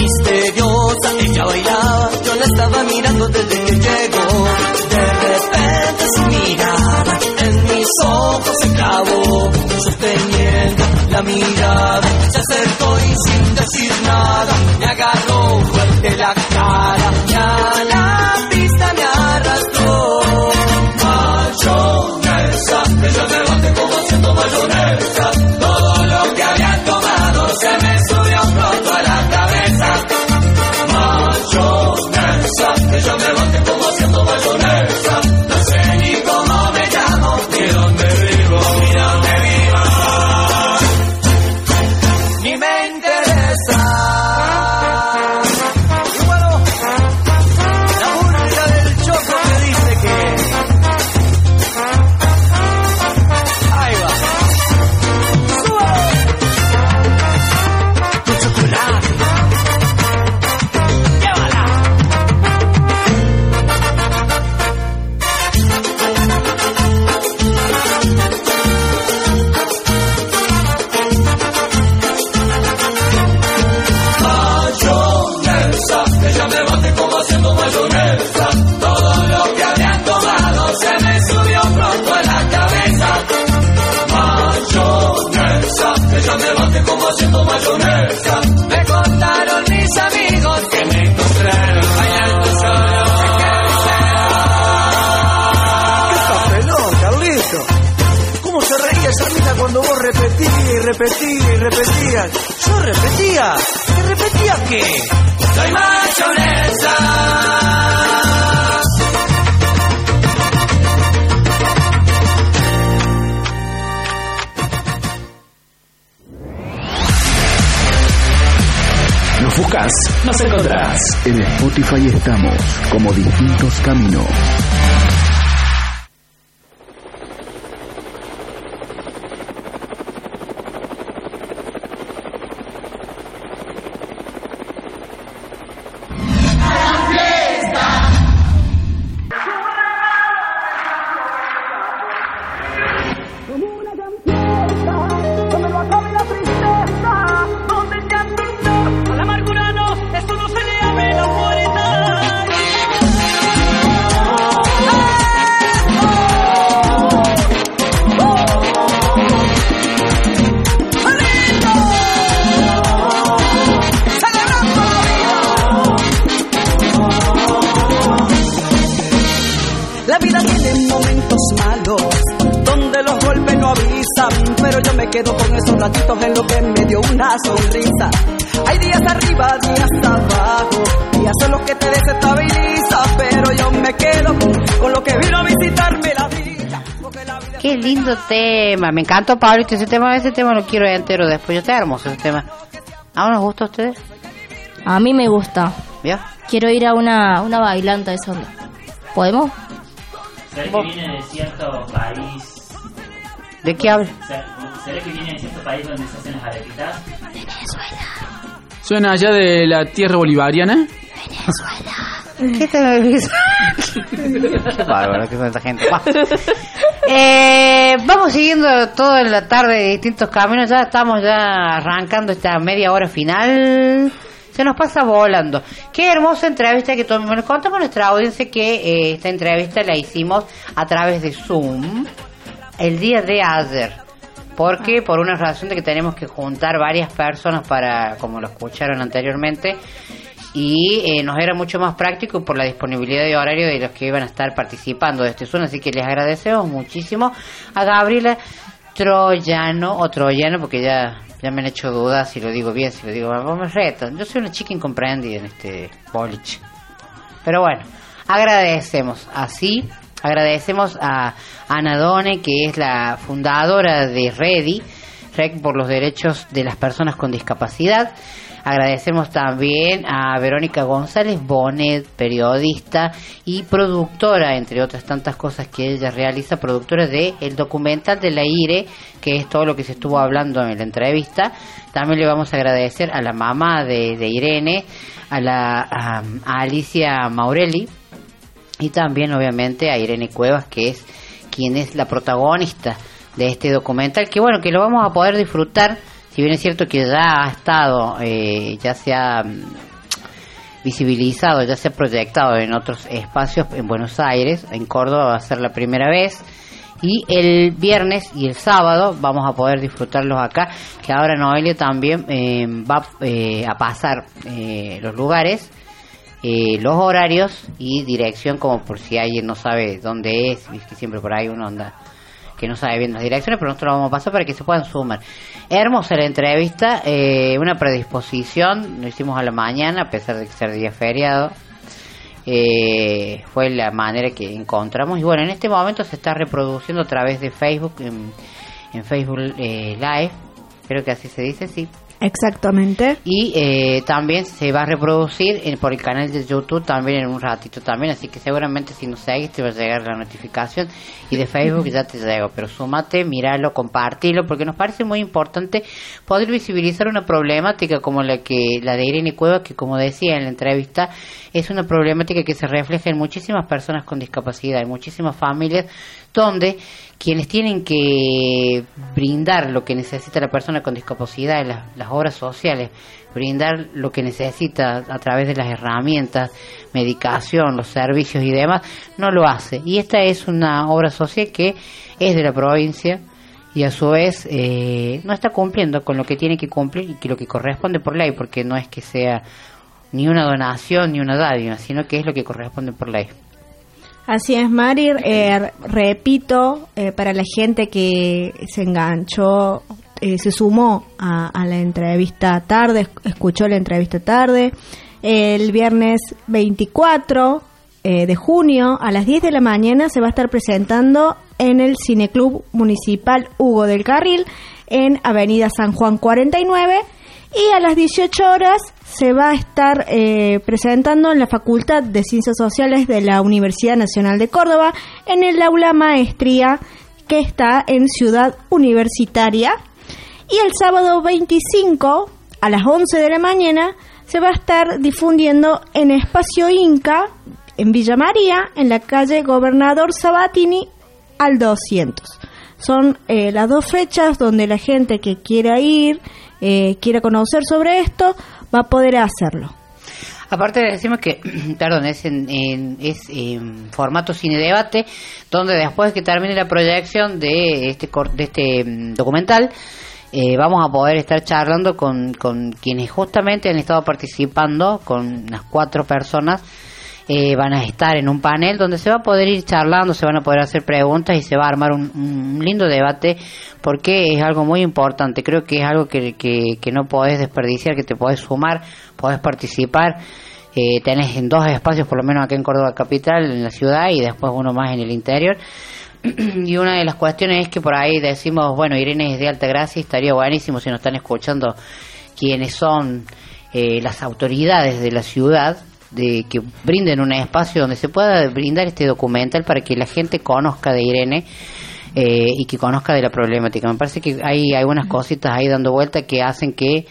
misteriosa. Ella bailaba, yo la estaba mirando desde que llegó. De repente su mirada en mis ojos se clavó, sosteniendo la mirada. Se acercó y sin decir nada, me agarró fuerte la repetía y repetía. Yo repetía. ¿Qué repetía qué? Soy mayonesa. Nos buscas, nos encontrás. En Spotify estamos como distintos caminos. Me encantó, Pablo, ese tema. Ese tema lo quiero entero después. Yo está hermoso ese tema. ¿A uno nos gusta a ustedes? A mí me gusta. ¿Ya? Quiero ir a una, una bailanta de onda. ¿Podemos? ¿Será que viene de cierto país? ¿De qué habla? ¿Será que viene de cierto país donde se hacen las arepitas? Suena allá de la tierra bolivariana. ¿Qué te dice? Qué bárbaro, qué tanta gente. Eh, vamos siguiendo toda la tarde de distintos caminos. Ya estamos ya arrancando esta media hora final. Se nos pasa volando. Qué hermosa entrevista que tuvimos. Nos contamos a nuestra audiencia que eh, esta entrevista la hicimos a través de Zoom el día de ayer. Porque por una razón de que tenemos que juntar varias personas para, como lo escucharon anteriormente, y eh, nos era mucho más práctico por la disponibilidad de horario de los que iban a estar participando de este Zoom. Así que les agradecemos muchísimo a Gabriela Troyano, o Troyano, porque ya, ya me han hecho dudas si lo digo bien, si lo digo mal. Me. Yo soy una chica incomprendida en este boliche. Pero bueno, agradecemos. Así, agradecemos a Ana Done, que es la fundadora de Ready, REC por los derechos de las personas con discapacidad. Agradecemos también a Verónica González Bonet, periodista y productora, entre otras tantas cosas que ella realiza, productora de el documental de la IRE, que es todo lo que se estuvo hablando en la entrevista. También le vamos a agradecer a la mamá de, Irene, a, la, a Alicia Maurelli y también obviamente a Irene Cuevas, que es quien es la protagonista de este documental, que bueno, que lo vamos a poder disfrutar si bien es cierto que ya ha estado, eh, ya se ha mm, visibilizado, ya se ha proyectado en otros espacios en Buenos Aires, en Córdoba va a ser la primera vez. Y el viernes y el sábado vamos a poder disfrutarlos acá, que ahora Noelia también eh, va eh, a pasar eh, los lugares, eh, los horarios y dirección, como por si alguien no sabe dónde es, que siempre por ahí uno anda no sabe bien las direcciones, pero nosotros lo vamos a pasar para que se puedan sumar. Hermosa la entrevista, eh, una predisposición, lo hicimos a la mañana, a pesar de que ser día feriado. Eh, fue la manera que encontramos. Y bueno, en este momento se está reproduciendo a través de Facebook, en, en Facebook eh, Live, creo que así se dice, sí. Exactamente. Y eh, también se va a reproducir en- por el canal de YouTube también en un ratito también, así que seguramente si nos seguís te va a llegar la notificación. Y de Facebook ya te llega, pero súmate, míralo, compartilo, porque nos parece muy importante poder visibilizar una problemática como la que la de Irene Cueva, que como decía en la entrevista, es una problemática que se refleja en muchísimas personas con discapacidad, en muchísimas familias donde quienes tienen que brindar lo que necesita la persona con discapacidad, las, las obras sociales, brindar lo que necesita a través de las herramientas, medicación, los servicios y demás, no lo hace. Y esta es una obra social que es de la provincia y a su vez eh, no está cumpliendo con lo que tiene que cumplir y que lo que corresponde por ley, porque no es que sea ni una donación ni una dádiva, sino que es lo que corresponde por ley. Así es, Mari. Eh, repito, eh, para la gente que se enganchó, eh, se sumó a, a la entrevista tarde, esc- escuchó la entrevista tarde, el viernes 24 eh, de junio a las 10 de la mañana se va a estar presentando en el Cineclub Municipal Hugo del Carril en Avenida San Juan 49 y a las 18 horas se va a estar eh, presentando en la Facultad de Ciencias Sociales de la Universidad Nacional de Córdoba en el aula maestría que está en Ciudad Universitaria. Y el sábado 25 a las 11 de la mañana se va a estar difundiendo en Espacio Inca, en Villa María, en la calle Gobernador Sabatini al 200. Son eh, las dos fechas donde la gente que quiera ir, eh, quiera conocer sobre esto, va a poder hacerlo. Aparte decimos que, perdón, es en, en- es en formato cine debate, donde después que termine la proyección de este de este mm, documental, eh, vamos a poder estar charlando con, con quienes justamente han estado participando, con unas cuatro personas, eh, van a estar en un panel donde se va a poder ir charlando, se van a poder hacer preguntas y se va a armar un, lindo debate porque es algo muy importante. Creo que es algo que, que, no podés desperdiciar, que te podés sumar, podés participar. Eh, tenés en dos espacios, por lo menos acá en Córdoba Capital, en la ciudad y después uno más en el interior. y una de las cuestiones es que por ahí decimos, bueno, Irene es de Alta Gracia, y estaría buenísimo si nos están escuchando quienes son eh, las autoridades de la ciudad, de que brinden un espacio donde se pueda brindar este documental para que la gente conozca de Irene eh, y que conozca de la problemática. Me parece que hay algunas cositas ahí dando vuelta que hacen que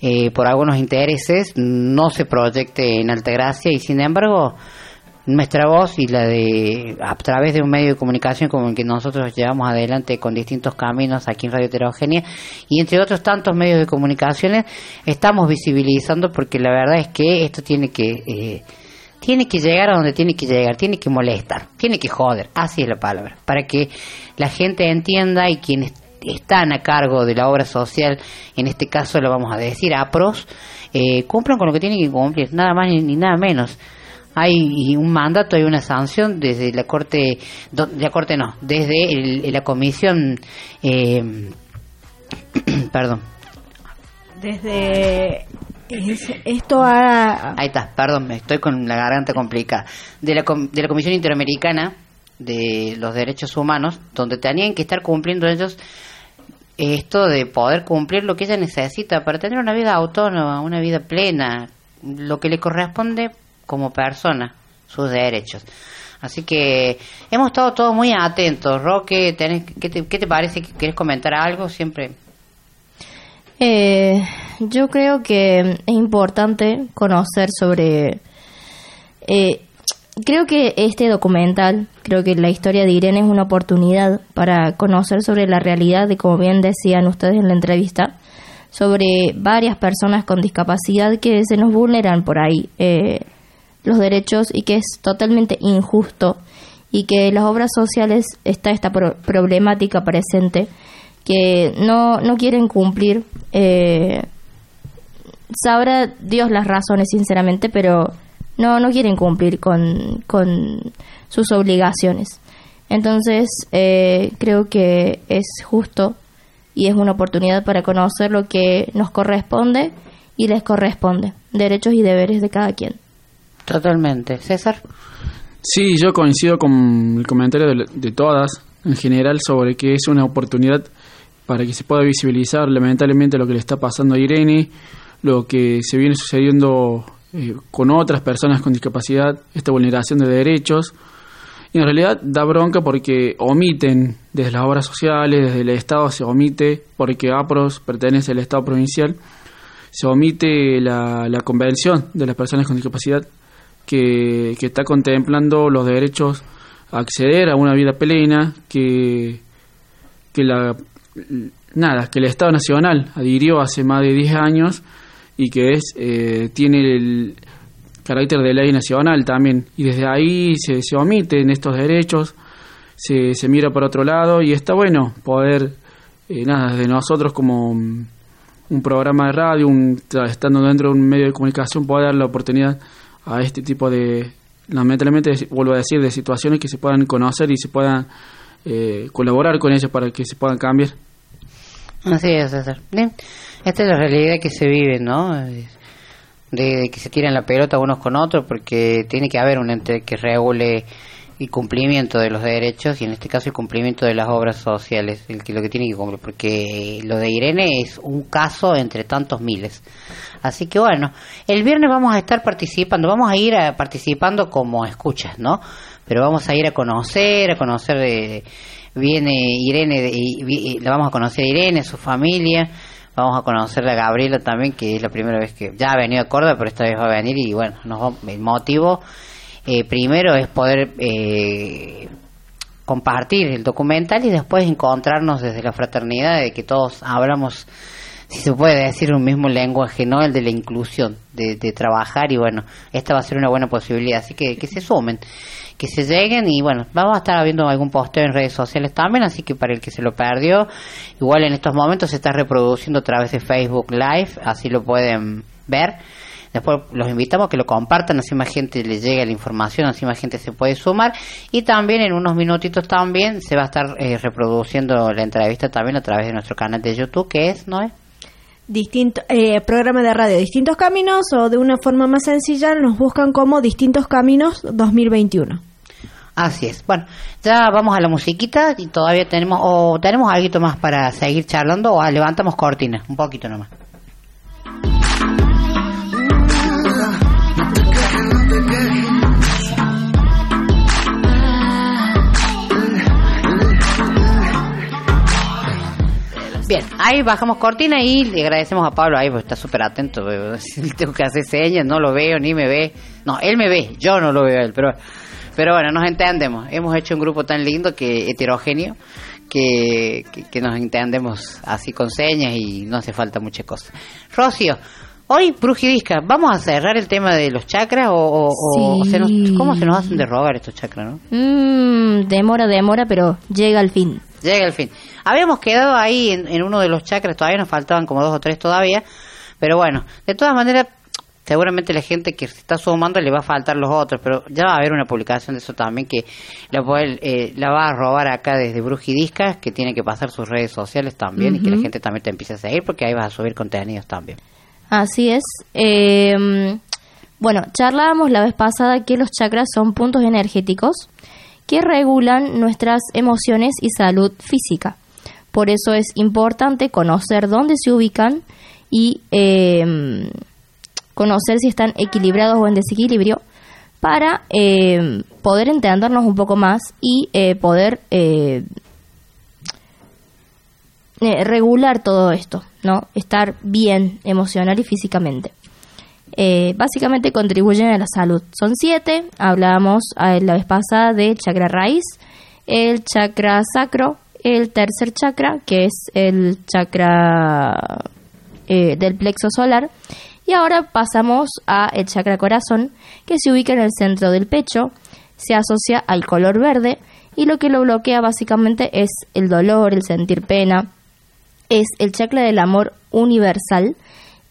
eh, por algunos intereses no se proyecte en Altagracia y sin embargo nuestra voz y la de a través de un medio de comunicación como el que nosotros llevamos adelante con distintos caminos aquí en Radio Heterogénea y entre otros tantos medios de comunicaciones estamos visibilizando porque la verdad es que esto tiene que eh, tiene que llegar a donde tiene que llegar, tiene que molestar, tiene que joder, así es la palabra, para que la gente entienda y quienes están a cargo de la obra social, en este caso lo vamos a decir, APROS, eh, cumplan con lo que tienen que cumplir, nada más ni, ni nada menos. Hay un mandato, hay una sanción desde la Corte, do- la Corte no, desde el- la Comisión, eh, perdón, Desde es- esto ha Ahí está, perdón, me estoy con la garganta complicada. De la, de la Comisión Interamericana de los Derechos Humanos, donde tenían que estar cumpliendo ellos esto de poder cumplir lo que ella necesita para tener una vida autónoma, una vida plena, lo que le corresponde como persona, sus derechos. Así que hemos estado todos muy atentos. Roque, tenés, ¿qué, te, ¿qué te parece? ¿Quieres comentar algo? Siempre. Eh, yo creo que es importante conocer sobre... eh, creo que este documental, creo que la historia de Irene es una oportunidad para conocer sobre la realidad de, como bien decían ustedes en la entrevista, sobre varias personas con discapacidad que se nos vulneran por ahí eh, los derechos y que es totalmente injusto y que las obras sociales está esta pro- problemática presente que no, no quieren cumplir. Eh, sabrá Dios las razones, sinceramente, pero no, no quieren cumplir con, con sus obligaciones. Entonces, eh, creo que es justo y es una oportunidad para conocer lo que nos corresponde y les corresponde, derechos y deberes de cada quien. Totalmente. César. Sí, yo coincido con el comentario de, de todas en general sobre que es una oportunidad para que se pueda visibilizar lamentablemente lo que le está pasando a Irene, lo que se viene sucediendo eh, con otras personas con discapacidad, esta vulneración de derechos. Y en realidad da bronca porque omiten desde las obras sociales, desde el Estado se omite, porque APROS pertenece al Estado provincial, se omite la, la convención de las personas con discapacidad que, que está contemplando los derechos a acceder a una vida plena que, que la nada que el Estado Nacional adhirió hace más de 10 años y que es eh, tiene el carácter de ley nacional también. Y desde ahí se, se omiten estos derechos se, se mira por otro lado y está bueno poder eh, nada desde nosotros como un, programa de radio un, estando dentro de un medio de comunicación poder dar la oportunidad a este tipo de, lamentablemente, vuelvo a decir, de situaciones que se puedan conocer y se puedan eh, colaborar con ellos para que se puedan cambiar. Así es, César. Bien. Esta es la realidad que se vive, ¿no? De, de que se tiran la pelota unos con otros porque tiene que haber un ente que regule el cumplimiento de los derechos y en este caso el cumplimiento de las obras sociales, el que lo que tiene que cumplir, porque lo de Irene es un caso entre tantos miles. Así que bueno, el viernes vamos a estar participando, vamos a ir a, participando como escuchas, ¿no? Pero vamos a ir a conocer, a conocer de, viene Irene, de- y- y- la vamos a conocer a Irene, su familia, vamos a conocer a Gabriela también, que es la primera vez que ya ha venido a Córdoba, pero esta vez va a venir y bueno, nos el motivo eh, primero es poder eh, compartir el documental y después encontrarnos desde la fraternidad de que todos hablamos si se puede decir un mismo lenguaje, no el de la inclusión, de, trabajar y bueno, esta va a ser una buena posibilidad, así que que se sumen, que se lleguen y bueno, vamos a estar viendo algún posteo en redes sociales también, así que para el que se lo perdió, igual en estos momentos se está reproduciendo a través de Facebook Live, así lo pueden ver. Después los invitamos a que lo compartan, así más gente le llegue la información, así más gente se puede sumar. Y también en unos minutitos también se va a estar eh, reproduciendo la entrevista también a través de nuestro canal de YouTube, que es, ¿no es? Distinto, eh, programa de radio Distintos Caminos o de una forma más sencilla nos buscan como Distintos Caminos 2021. Así es. Bueno, ya vamos a la musiquita y todavía tenemos, o tenemos algo más para seguir charlando o levantamos cortinas, un poquito nomás. Bien, ahí bajamos cortina y le agradecemos a Pablo ahí, porque está súper atento. Tengo que hacer señas, no lo veo ni me ve. No, él me ve, yo no lo veo a él, pero, pero bueno, nos entendemos. Hemos hecho un grupo tan lindo, que heterogéneo, que, que, que nos entendemos así con señas y no hace falta mucha cosa. Rocío, hoy Brujidisca, ¿vamos a cerrar el tema de los chakras o, o- o- o se nos- cómo se nos hacen de rogar estos chakras, no? Mm, demora, demora, pero llega al fin. Llega el fin. Habíamos quedado ahí en, en uno de los chakras, todavía nos faltaban como dos o tres todavía, pero bueno, de todas maneras, seguramente la gente que se está sumando le va a faltar los otros, pero ya va a haber una publicación de eso también que la, eh, la va a robar acá desde Brujidiscas, que tiene que pasar sus redes sociales también y que la gente también te empiece a seguir porque ahí vas a subir contenidos también. Así es. Eh, bueno, charlábamos la vez pasada que los chakras son puntos energéticos que regulan nuestras emociones y salud física. Por eso es importante conocer dónde se ubican y eh, conocer si están equilibrados o en desequilibrio para eh, poder entendernos un poco más y eh, poder eh, eh, regular todo esto, ¿no? Estar bien emocional y físicamente. Básicamente contribuyen a la salud. Son siete, hablábamos la vez pasada del chakra raíz, el chakra sacro, el tercer chakra, que es el chakra eh, del plexo solar, y ahora pasamos a el chakra corazón, que se ubica en el centro del pecho, se asocia al color verde, y lo que lo bloquea básicamente es el dolor, el sentir pena, es el chakra del amor universal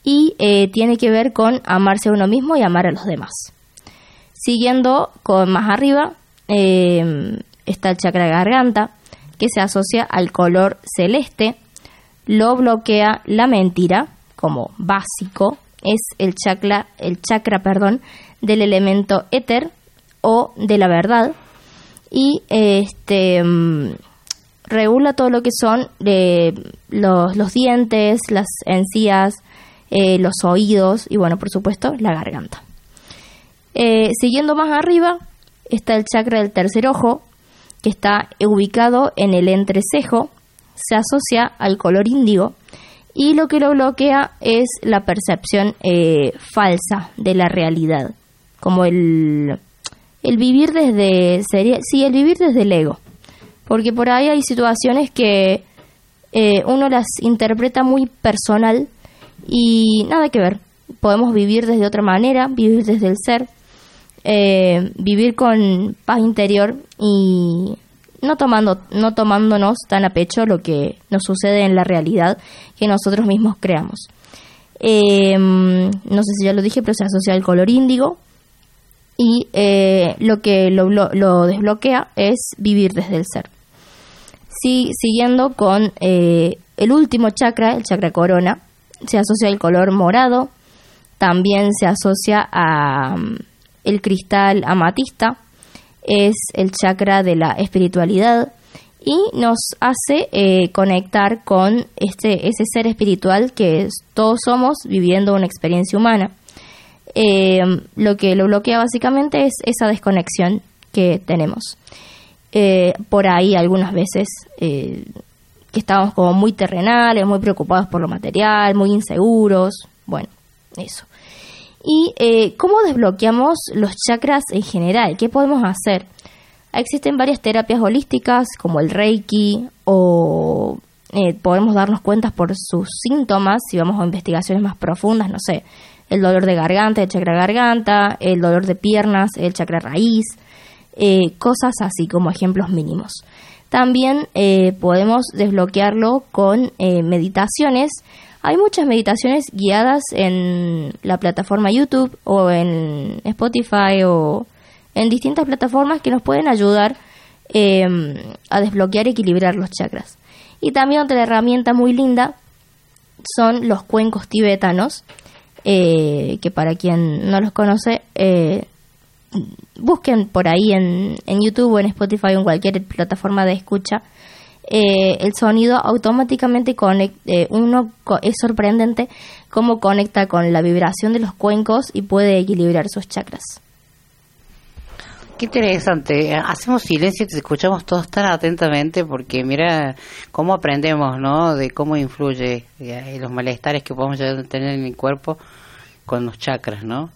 y eh, tiene que ver con amarse a uno mismo y amar a los demás. Siguiendo con más arriba eh, está el chakra garganta que se asocia al color celeste, lo bloquea la mentira como básico, es el chakra, el chakra perdón, del elemento éter o de la verdad y este mm, regula todo lo que son eh, los, los dientes, las encías, eh, los oídos y bueno, por supuesto, la garganta. Eh, siguiendo más arriba está el chakra del tercer ojo, que está ubicado en el entrecejo, se asocia al color índigo y lo que lo bloquea es la percepción eh, falsa de la realidad, como el, el vivir desde, sería, sí, el vivir desde el ego, porque por ahí hay situaciones que eh, uno las interpreta muy personal y nada que ver. Podemos vivir desde otra manera, vivir desde el ser, eh, vivir con paz interior y no tomando no tomándonos tan a pecho lo que nos sucede en la realidad que nosotros mismos creamos. Eh, no sé si ya lo dije, pero se asocia al color índigo. y eh, lo que lo, lo- lo desbloquea es vivir desde el ser. Sí, siguiendo con el último chakra, el chakra corona, se asocia al color morado, también se asocia a el cristal amatista, es el chakra de la espiritualidad y nos hace eh, conectar con este ese ser espiritual que todos somos viviendo una experiencia humana. Eh, lo que lo bloquea básicamente es esa desconexión que tenemos. Eh, por ahí algunas veces que estamos como muy terrenales, muy preocupados por lo material, muy inseguros, bueno, eso. ¿Y eh, cómo desbloqueamos los chakras en general? ¿Qué podemos hacer? Existen varias terapias holísticas como el Reiki o eh, podemos darnos cuenta por sus síntomas si vamos a investigaciones más profundas, no sé, el dolor de garganta, el chakra garganta, el dolor de piernas, el chakra raíz, eh, cosas así como ejemplos mínimos. También podemos desbloquearlo con meditaciones. Hay muchas meditaciones guiadas en la plataforma YouTube o en Spotify o en distintas plataformas que nos pueden ayudar eh, a desbloquear y equilibrar los chakras. Y también otra herramienta muy linda son los cuencos tibetanos, eh, que para quien no los conoce, eh, busquen por ahí en, en YouTube o en Spotify o en cualquier plataforma de escucha. Eh, el sonido automáticamente conecta, uno co- es sorprendente cómo conecta con la vibración de los cuencos y puede equilibrar sus chakras. Qué interesante. Eh, Hacemos silencio y te escuchamos todos tan atentamente porque mira cómo aprendemos, ¿no? De cómo influye eh, los malestares que podemos tener en el cuerpo con los chakras, ¿no?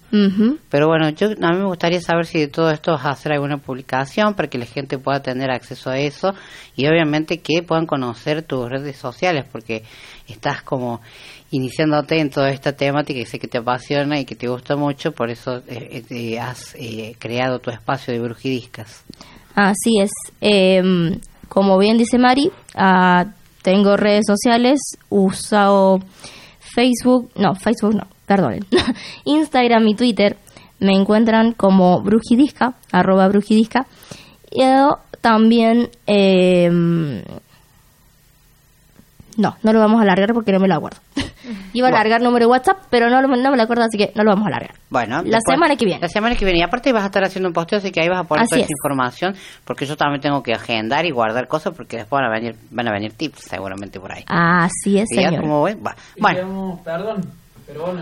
Pero bueno, yo a mí me gustaría saber si de todo esto vas a hacer alguna publicación para que la gente pueda tener acceso a eso y obviamente que puedan conocer tus redes sociales porque estás como iniciándote en toda esta temática y sé que te apasiona y que te gusta mucho, por eso eh, eh, has eh, creado tu espacio de brujidiscas. Así es. Em, como bien dice Mari, ah, tengo redes sociales, uso Facebook, no, Facebook no, perdonen, Instagram y Twitter. Me encuentran como brujidisca, arroba brujidisca. Y eh, también, em, no, no lo vamos a alargar porque no me lo acuerdo. Iba a alargar número de WhatsApp, pero no, lo- no me lo acuerdo, así que no lo vamos a alargar. Bueno, La semana que viene. La semana que viene. Y aparte vas a estar haciendo un posteo, así que ahí vas a poner Así toda es. esa información, porque yo también tengo que agendar y guardar cosas, porque después van a venir, van a venir tips seguramente por ahí. Así es, señor. como ven, va. Y Bueno, digamos, perdón, pero bueno,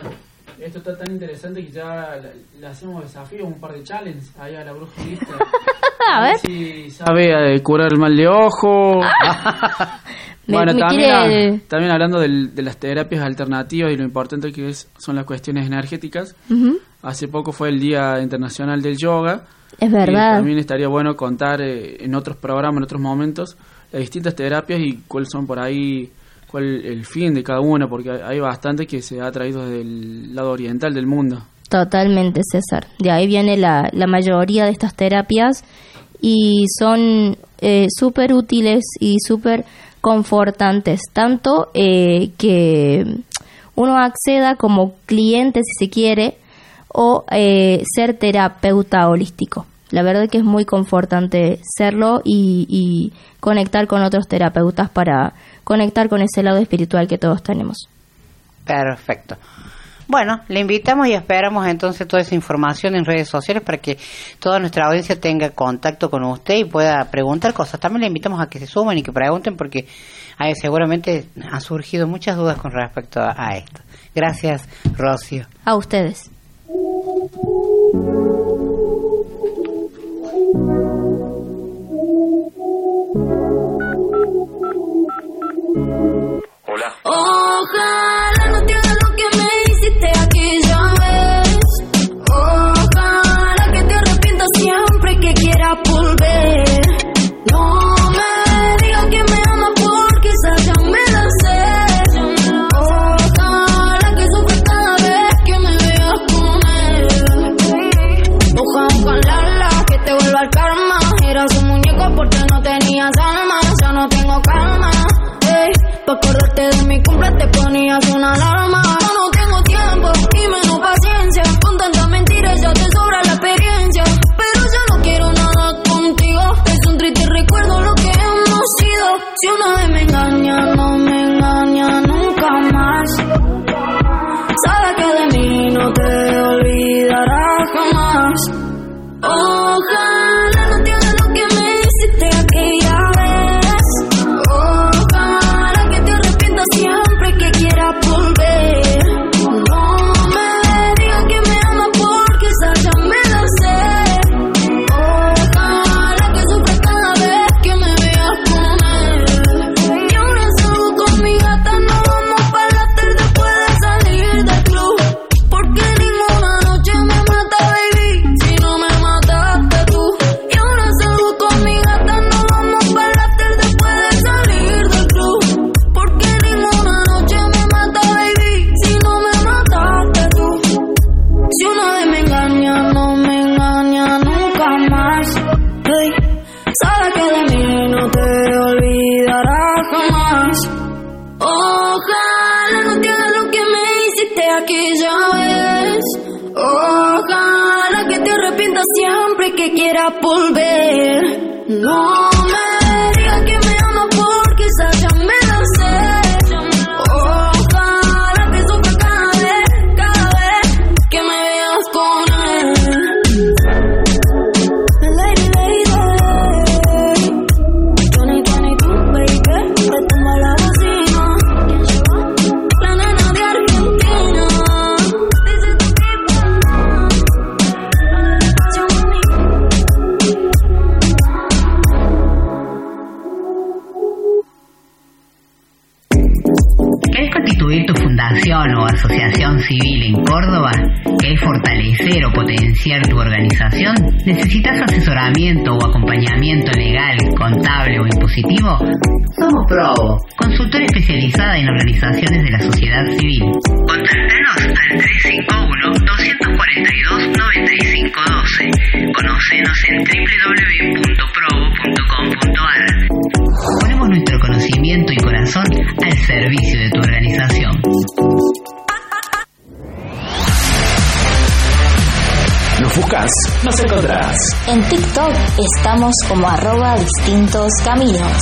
esto está tan interesante que ya le, hacemos desafío, un par de challenges ahí a la brujista. A ver. Si sabe eh, curar el mal de ojo. Me- bueno, me también, quiere- ha- también hablando del- de las terapias alternativas y lo importante que es, son las cuestiones energéticas. Hace poco fue el Día Internacional del Yoga. Es Y verdad. también estaría bueno contar eh, en otros programas, en otros momentos, las distintas terapias y cuáles son por ahí, el fin de cada una, porque hay- bastante que se ha traído desde lado oriental del mundo. Totalmente, César. De ahí viene la, la mayoría de estas terapias y son eh, súper útiles y súper confortantes, tanto eh, que uno acceda como cliente, si se quiere, o eh, ser terapeuta holístico. La verdad que es muy confortante serlo y conectar con otros terapeutas para conectar con ese lado espiritual que todos tenemos. perfecto. Bueno, le invitamos y esperamos entonces toda esa información en redes sociales para que toda nuestra audiencia tenga contacto con usted y pueda preguntar cosas. También le invitamos a que se sumen y que pregunten porque hay, seguramente han surgido muchas dudas con respecto a, a esto. Gracias, Rocio. A ustedes. Ojalá no te hagas lo que Ojalá siempre que quieras volver. No o asociación civil en Córdoba? ¿Querés fortalecer o potenciar tu organización? ¿Necesitas asesoramiento o acompañamiento legal, contable o impositivo? Somos Probo, consultora especializada en organizaciones de la sociedad civil. Contáctanos al 351-242-9512. Conocenos en www.probo.com.ar. Ponemos nuestro conocimiento y corazón al servicio de tu organización. Nos nos encontrás. En TikTok estamos como arroba distintos caminos.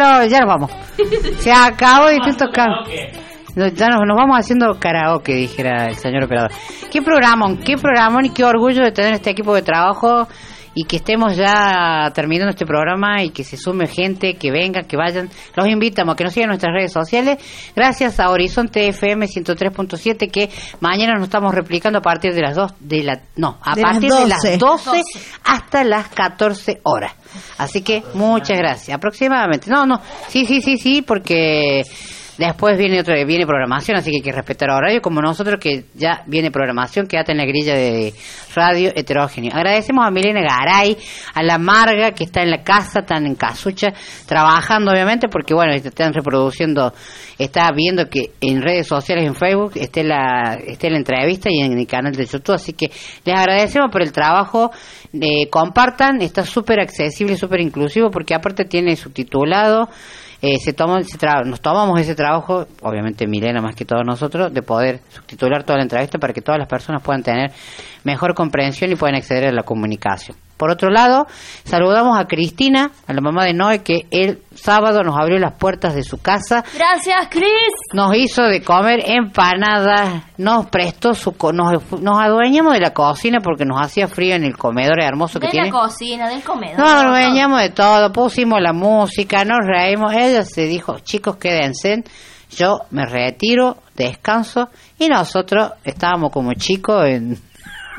Ya nos vamos. Se acabó distintos campos. Ya nos, nos vamos haciendo karaoke, dijera el señor operador. Qué programón, qué programón y qué orgullo de tener este equipo de trabajo y que estemos ya terminando este programa y que se sume gente, que venga, que vayan. Los invitamos a que nos sigan en nuestras redes sociales. Gracias a Horizonte FM 103.7 que mañana nos estamos replicando a partir de las 2 de la no, a De las partir de las 12. 12 hasta las 14 horas. Así que muchas gracias. Aproximadamente. No, no. Sí, sí, sí, sí, porque después viene otra viene programación, así que hay que respetar horario como nosotros que ya viene programación, quédate en la grilla de radio heterogéneo. Agradecemos a Milena Garay, a la Marga que está en la casa, están en Casucha, trabajando obviamente porque bueno, están reproduciendo, está viendo que en redes sociales, en Facebook, esté la, esté la entrevista y en el canal de YouTube, así que les agradecemos por el trabajo, eh, compartan, está súper accesible, súper inclusivo porque aparte tiene subtitulado, eh, se toma ese tra- nos tomamos ese trabajo, obviamente Milena más que todos nosotros, de poder subtitular toda la entrevista para que todas las personas puedan tener mejor comprensión y puedan acceder a la comunicación. Por otro lado, saludamos a Cristina, a la mamá de Noé, que el sábado nos abrió las puertas de su casa, Gracias, Chris. nos hizo de comer empanadas, nos prestó su... co- nos, nos adueñamos de la cocina porque nos hacía frío en el comedor hermoso que De tiene. la cocina, del comedor. No, nos veníamos de todo, pusimos la música, nos reímos. Ella se dijo, chicos, quédense, yo me retiro, descanso, y nosotros estábamos como chicos en,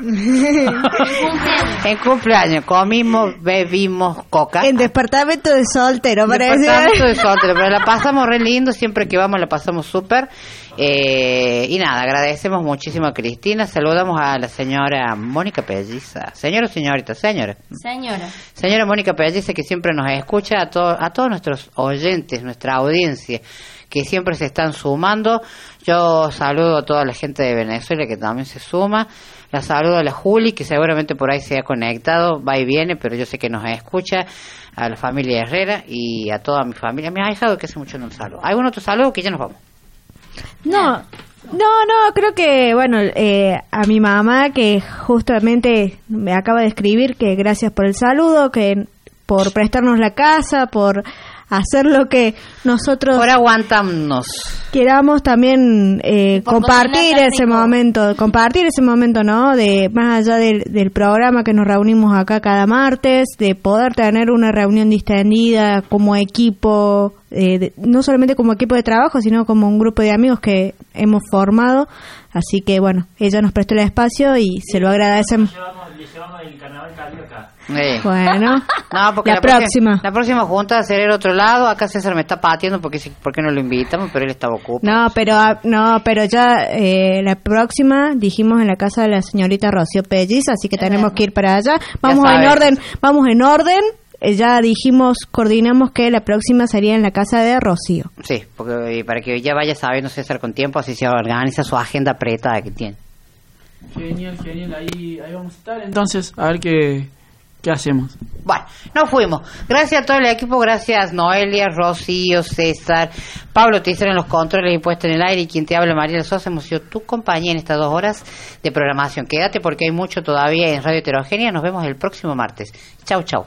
en cumpleaños comimos, bebimos coca. En departamento de soltero, parece. Departamento de soltero, pero la pasamos re lindo, siempre que vamos la pasamos súper. Eh, y nada, agradecemos muchísimo a Cristina, saludamos a la señora Mónica Pelliza. Señora o señorita, señora. Señora. Señora Mónica Pelliza, que siempre nos escucha, a, to- a todos nuestros oyentes, nuestra audiencia, que siempre se están sumando. Yo saludo a toda la gente de Venezuela que también se suma. La saludo a la Juli, que seguramente por ahí se ha conectado, va y viene, pero yo sé que nos escucha. A la familia Herrera y a toda mi familia. Me ha dejado que hace mucho no saludo. ¿Algún otro saludo que ya nos vamos? No, no, no, creo que, bueno, eh, a mi mamá que justamente me acaba de escribir que gracias por el saludo, que por prestarnos la casa, por hacer lo que nosotros... Por aguantarnos. Queramos también eh, compartir ese rico. momento, compartir ese momento, ¿no? De más allá del, del programa que nos reunimos acá cada martes, de poder tener una reunión distendida como equipo, eh, de- no solamente como equipo de trabajo, sino como un grupo de amigos que hemos formado. Así que bueno, ella nos prestó el espacio y se lo agradecemos. Llevamos- le llevamos el carnaval. Eh. Bueno, No, porque la próxima. La próxima junta va a ser el otro lado. Acá César me está pateando porque sí- ¿por qué no lo invitamos? Pero él estaba ocupado. No, pero ah, no, pero ya eh, la próxima dijimos en la casa de la señorita Rocío Pelliz, así que tenemos que ir para allá. Vamos en orden, vamos en orden. Eh, ya dijimos, coordinamos que la próxima sería en la casa de Rocío. Sí, porque y para que ya vaya sabiendo César con tiempo, así se organiza su agenda apretada que tiene. Genial, genial, ahí, ahí vamos a estar. Entonces, a ver qué, qué hacemos. Bueno, nos fuimos. Gracias a todo el equipo, gracias Noelia, Rocío, César, Pablo Tizer en los controles y puesto en el aire y quien te habla María Sosa. Hemos sido tu compañía en estas dos horas de programación. Quédate porque hay mucho todavía en Radio Heterogénea. Nos vemos el próximo martes. Chau, chau.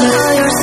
all your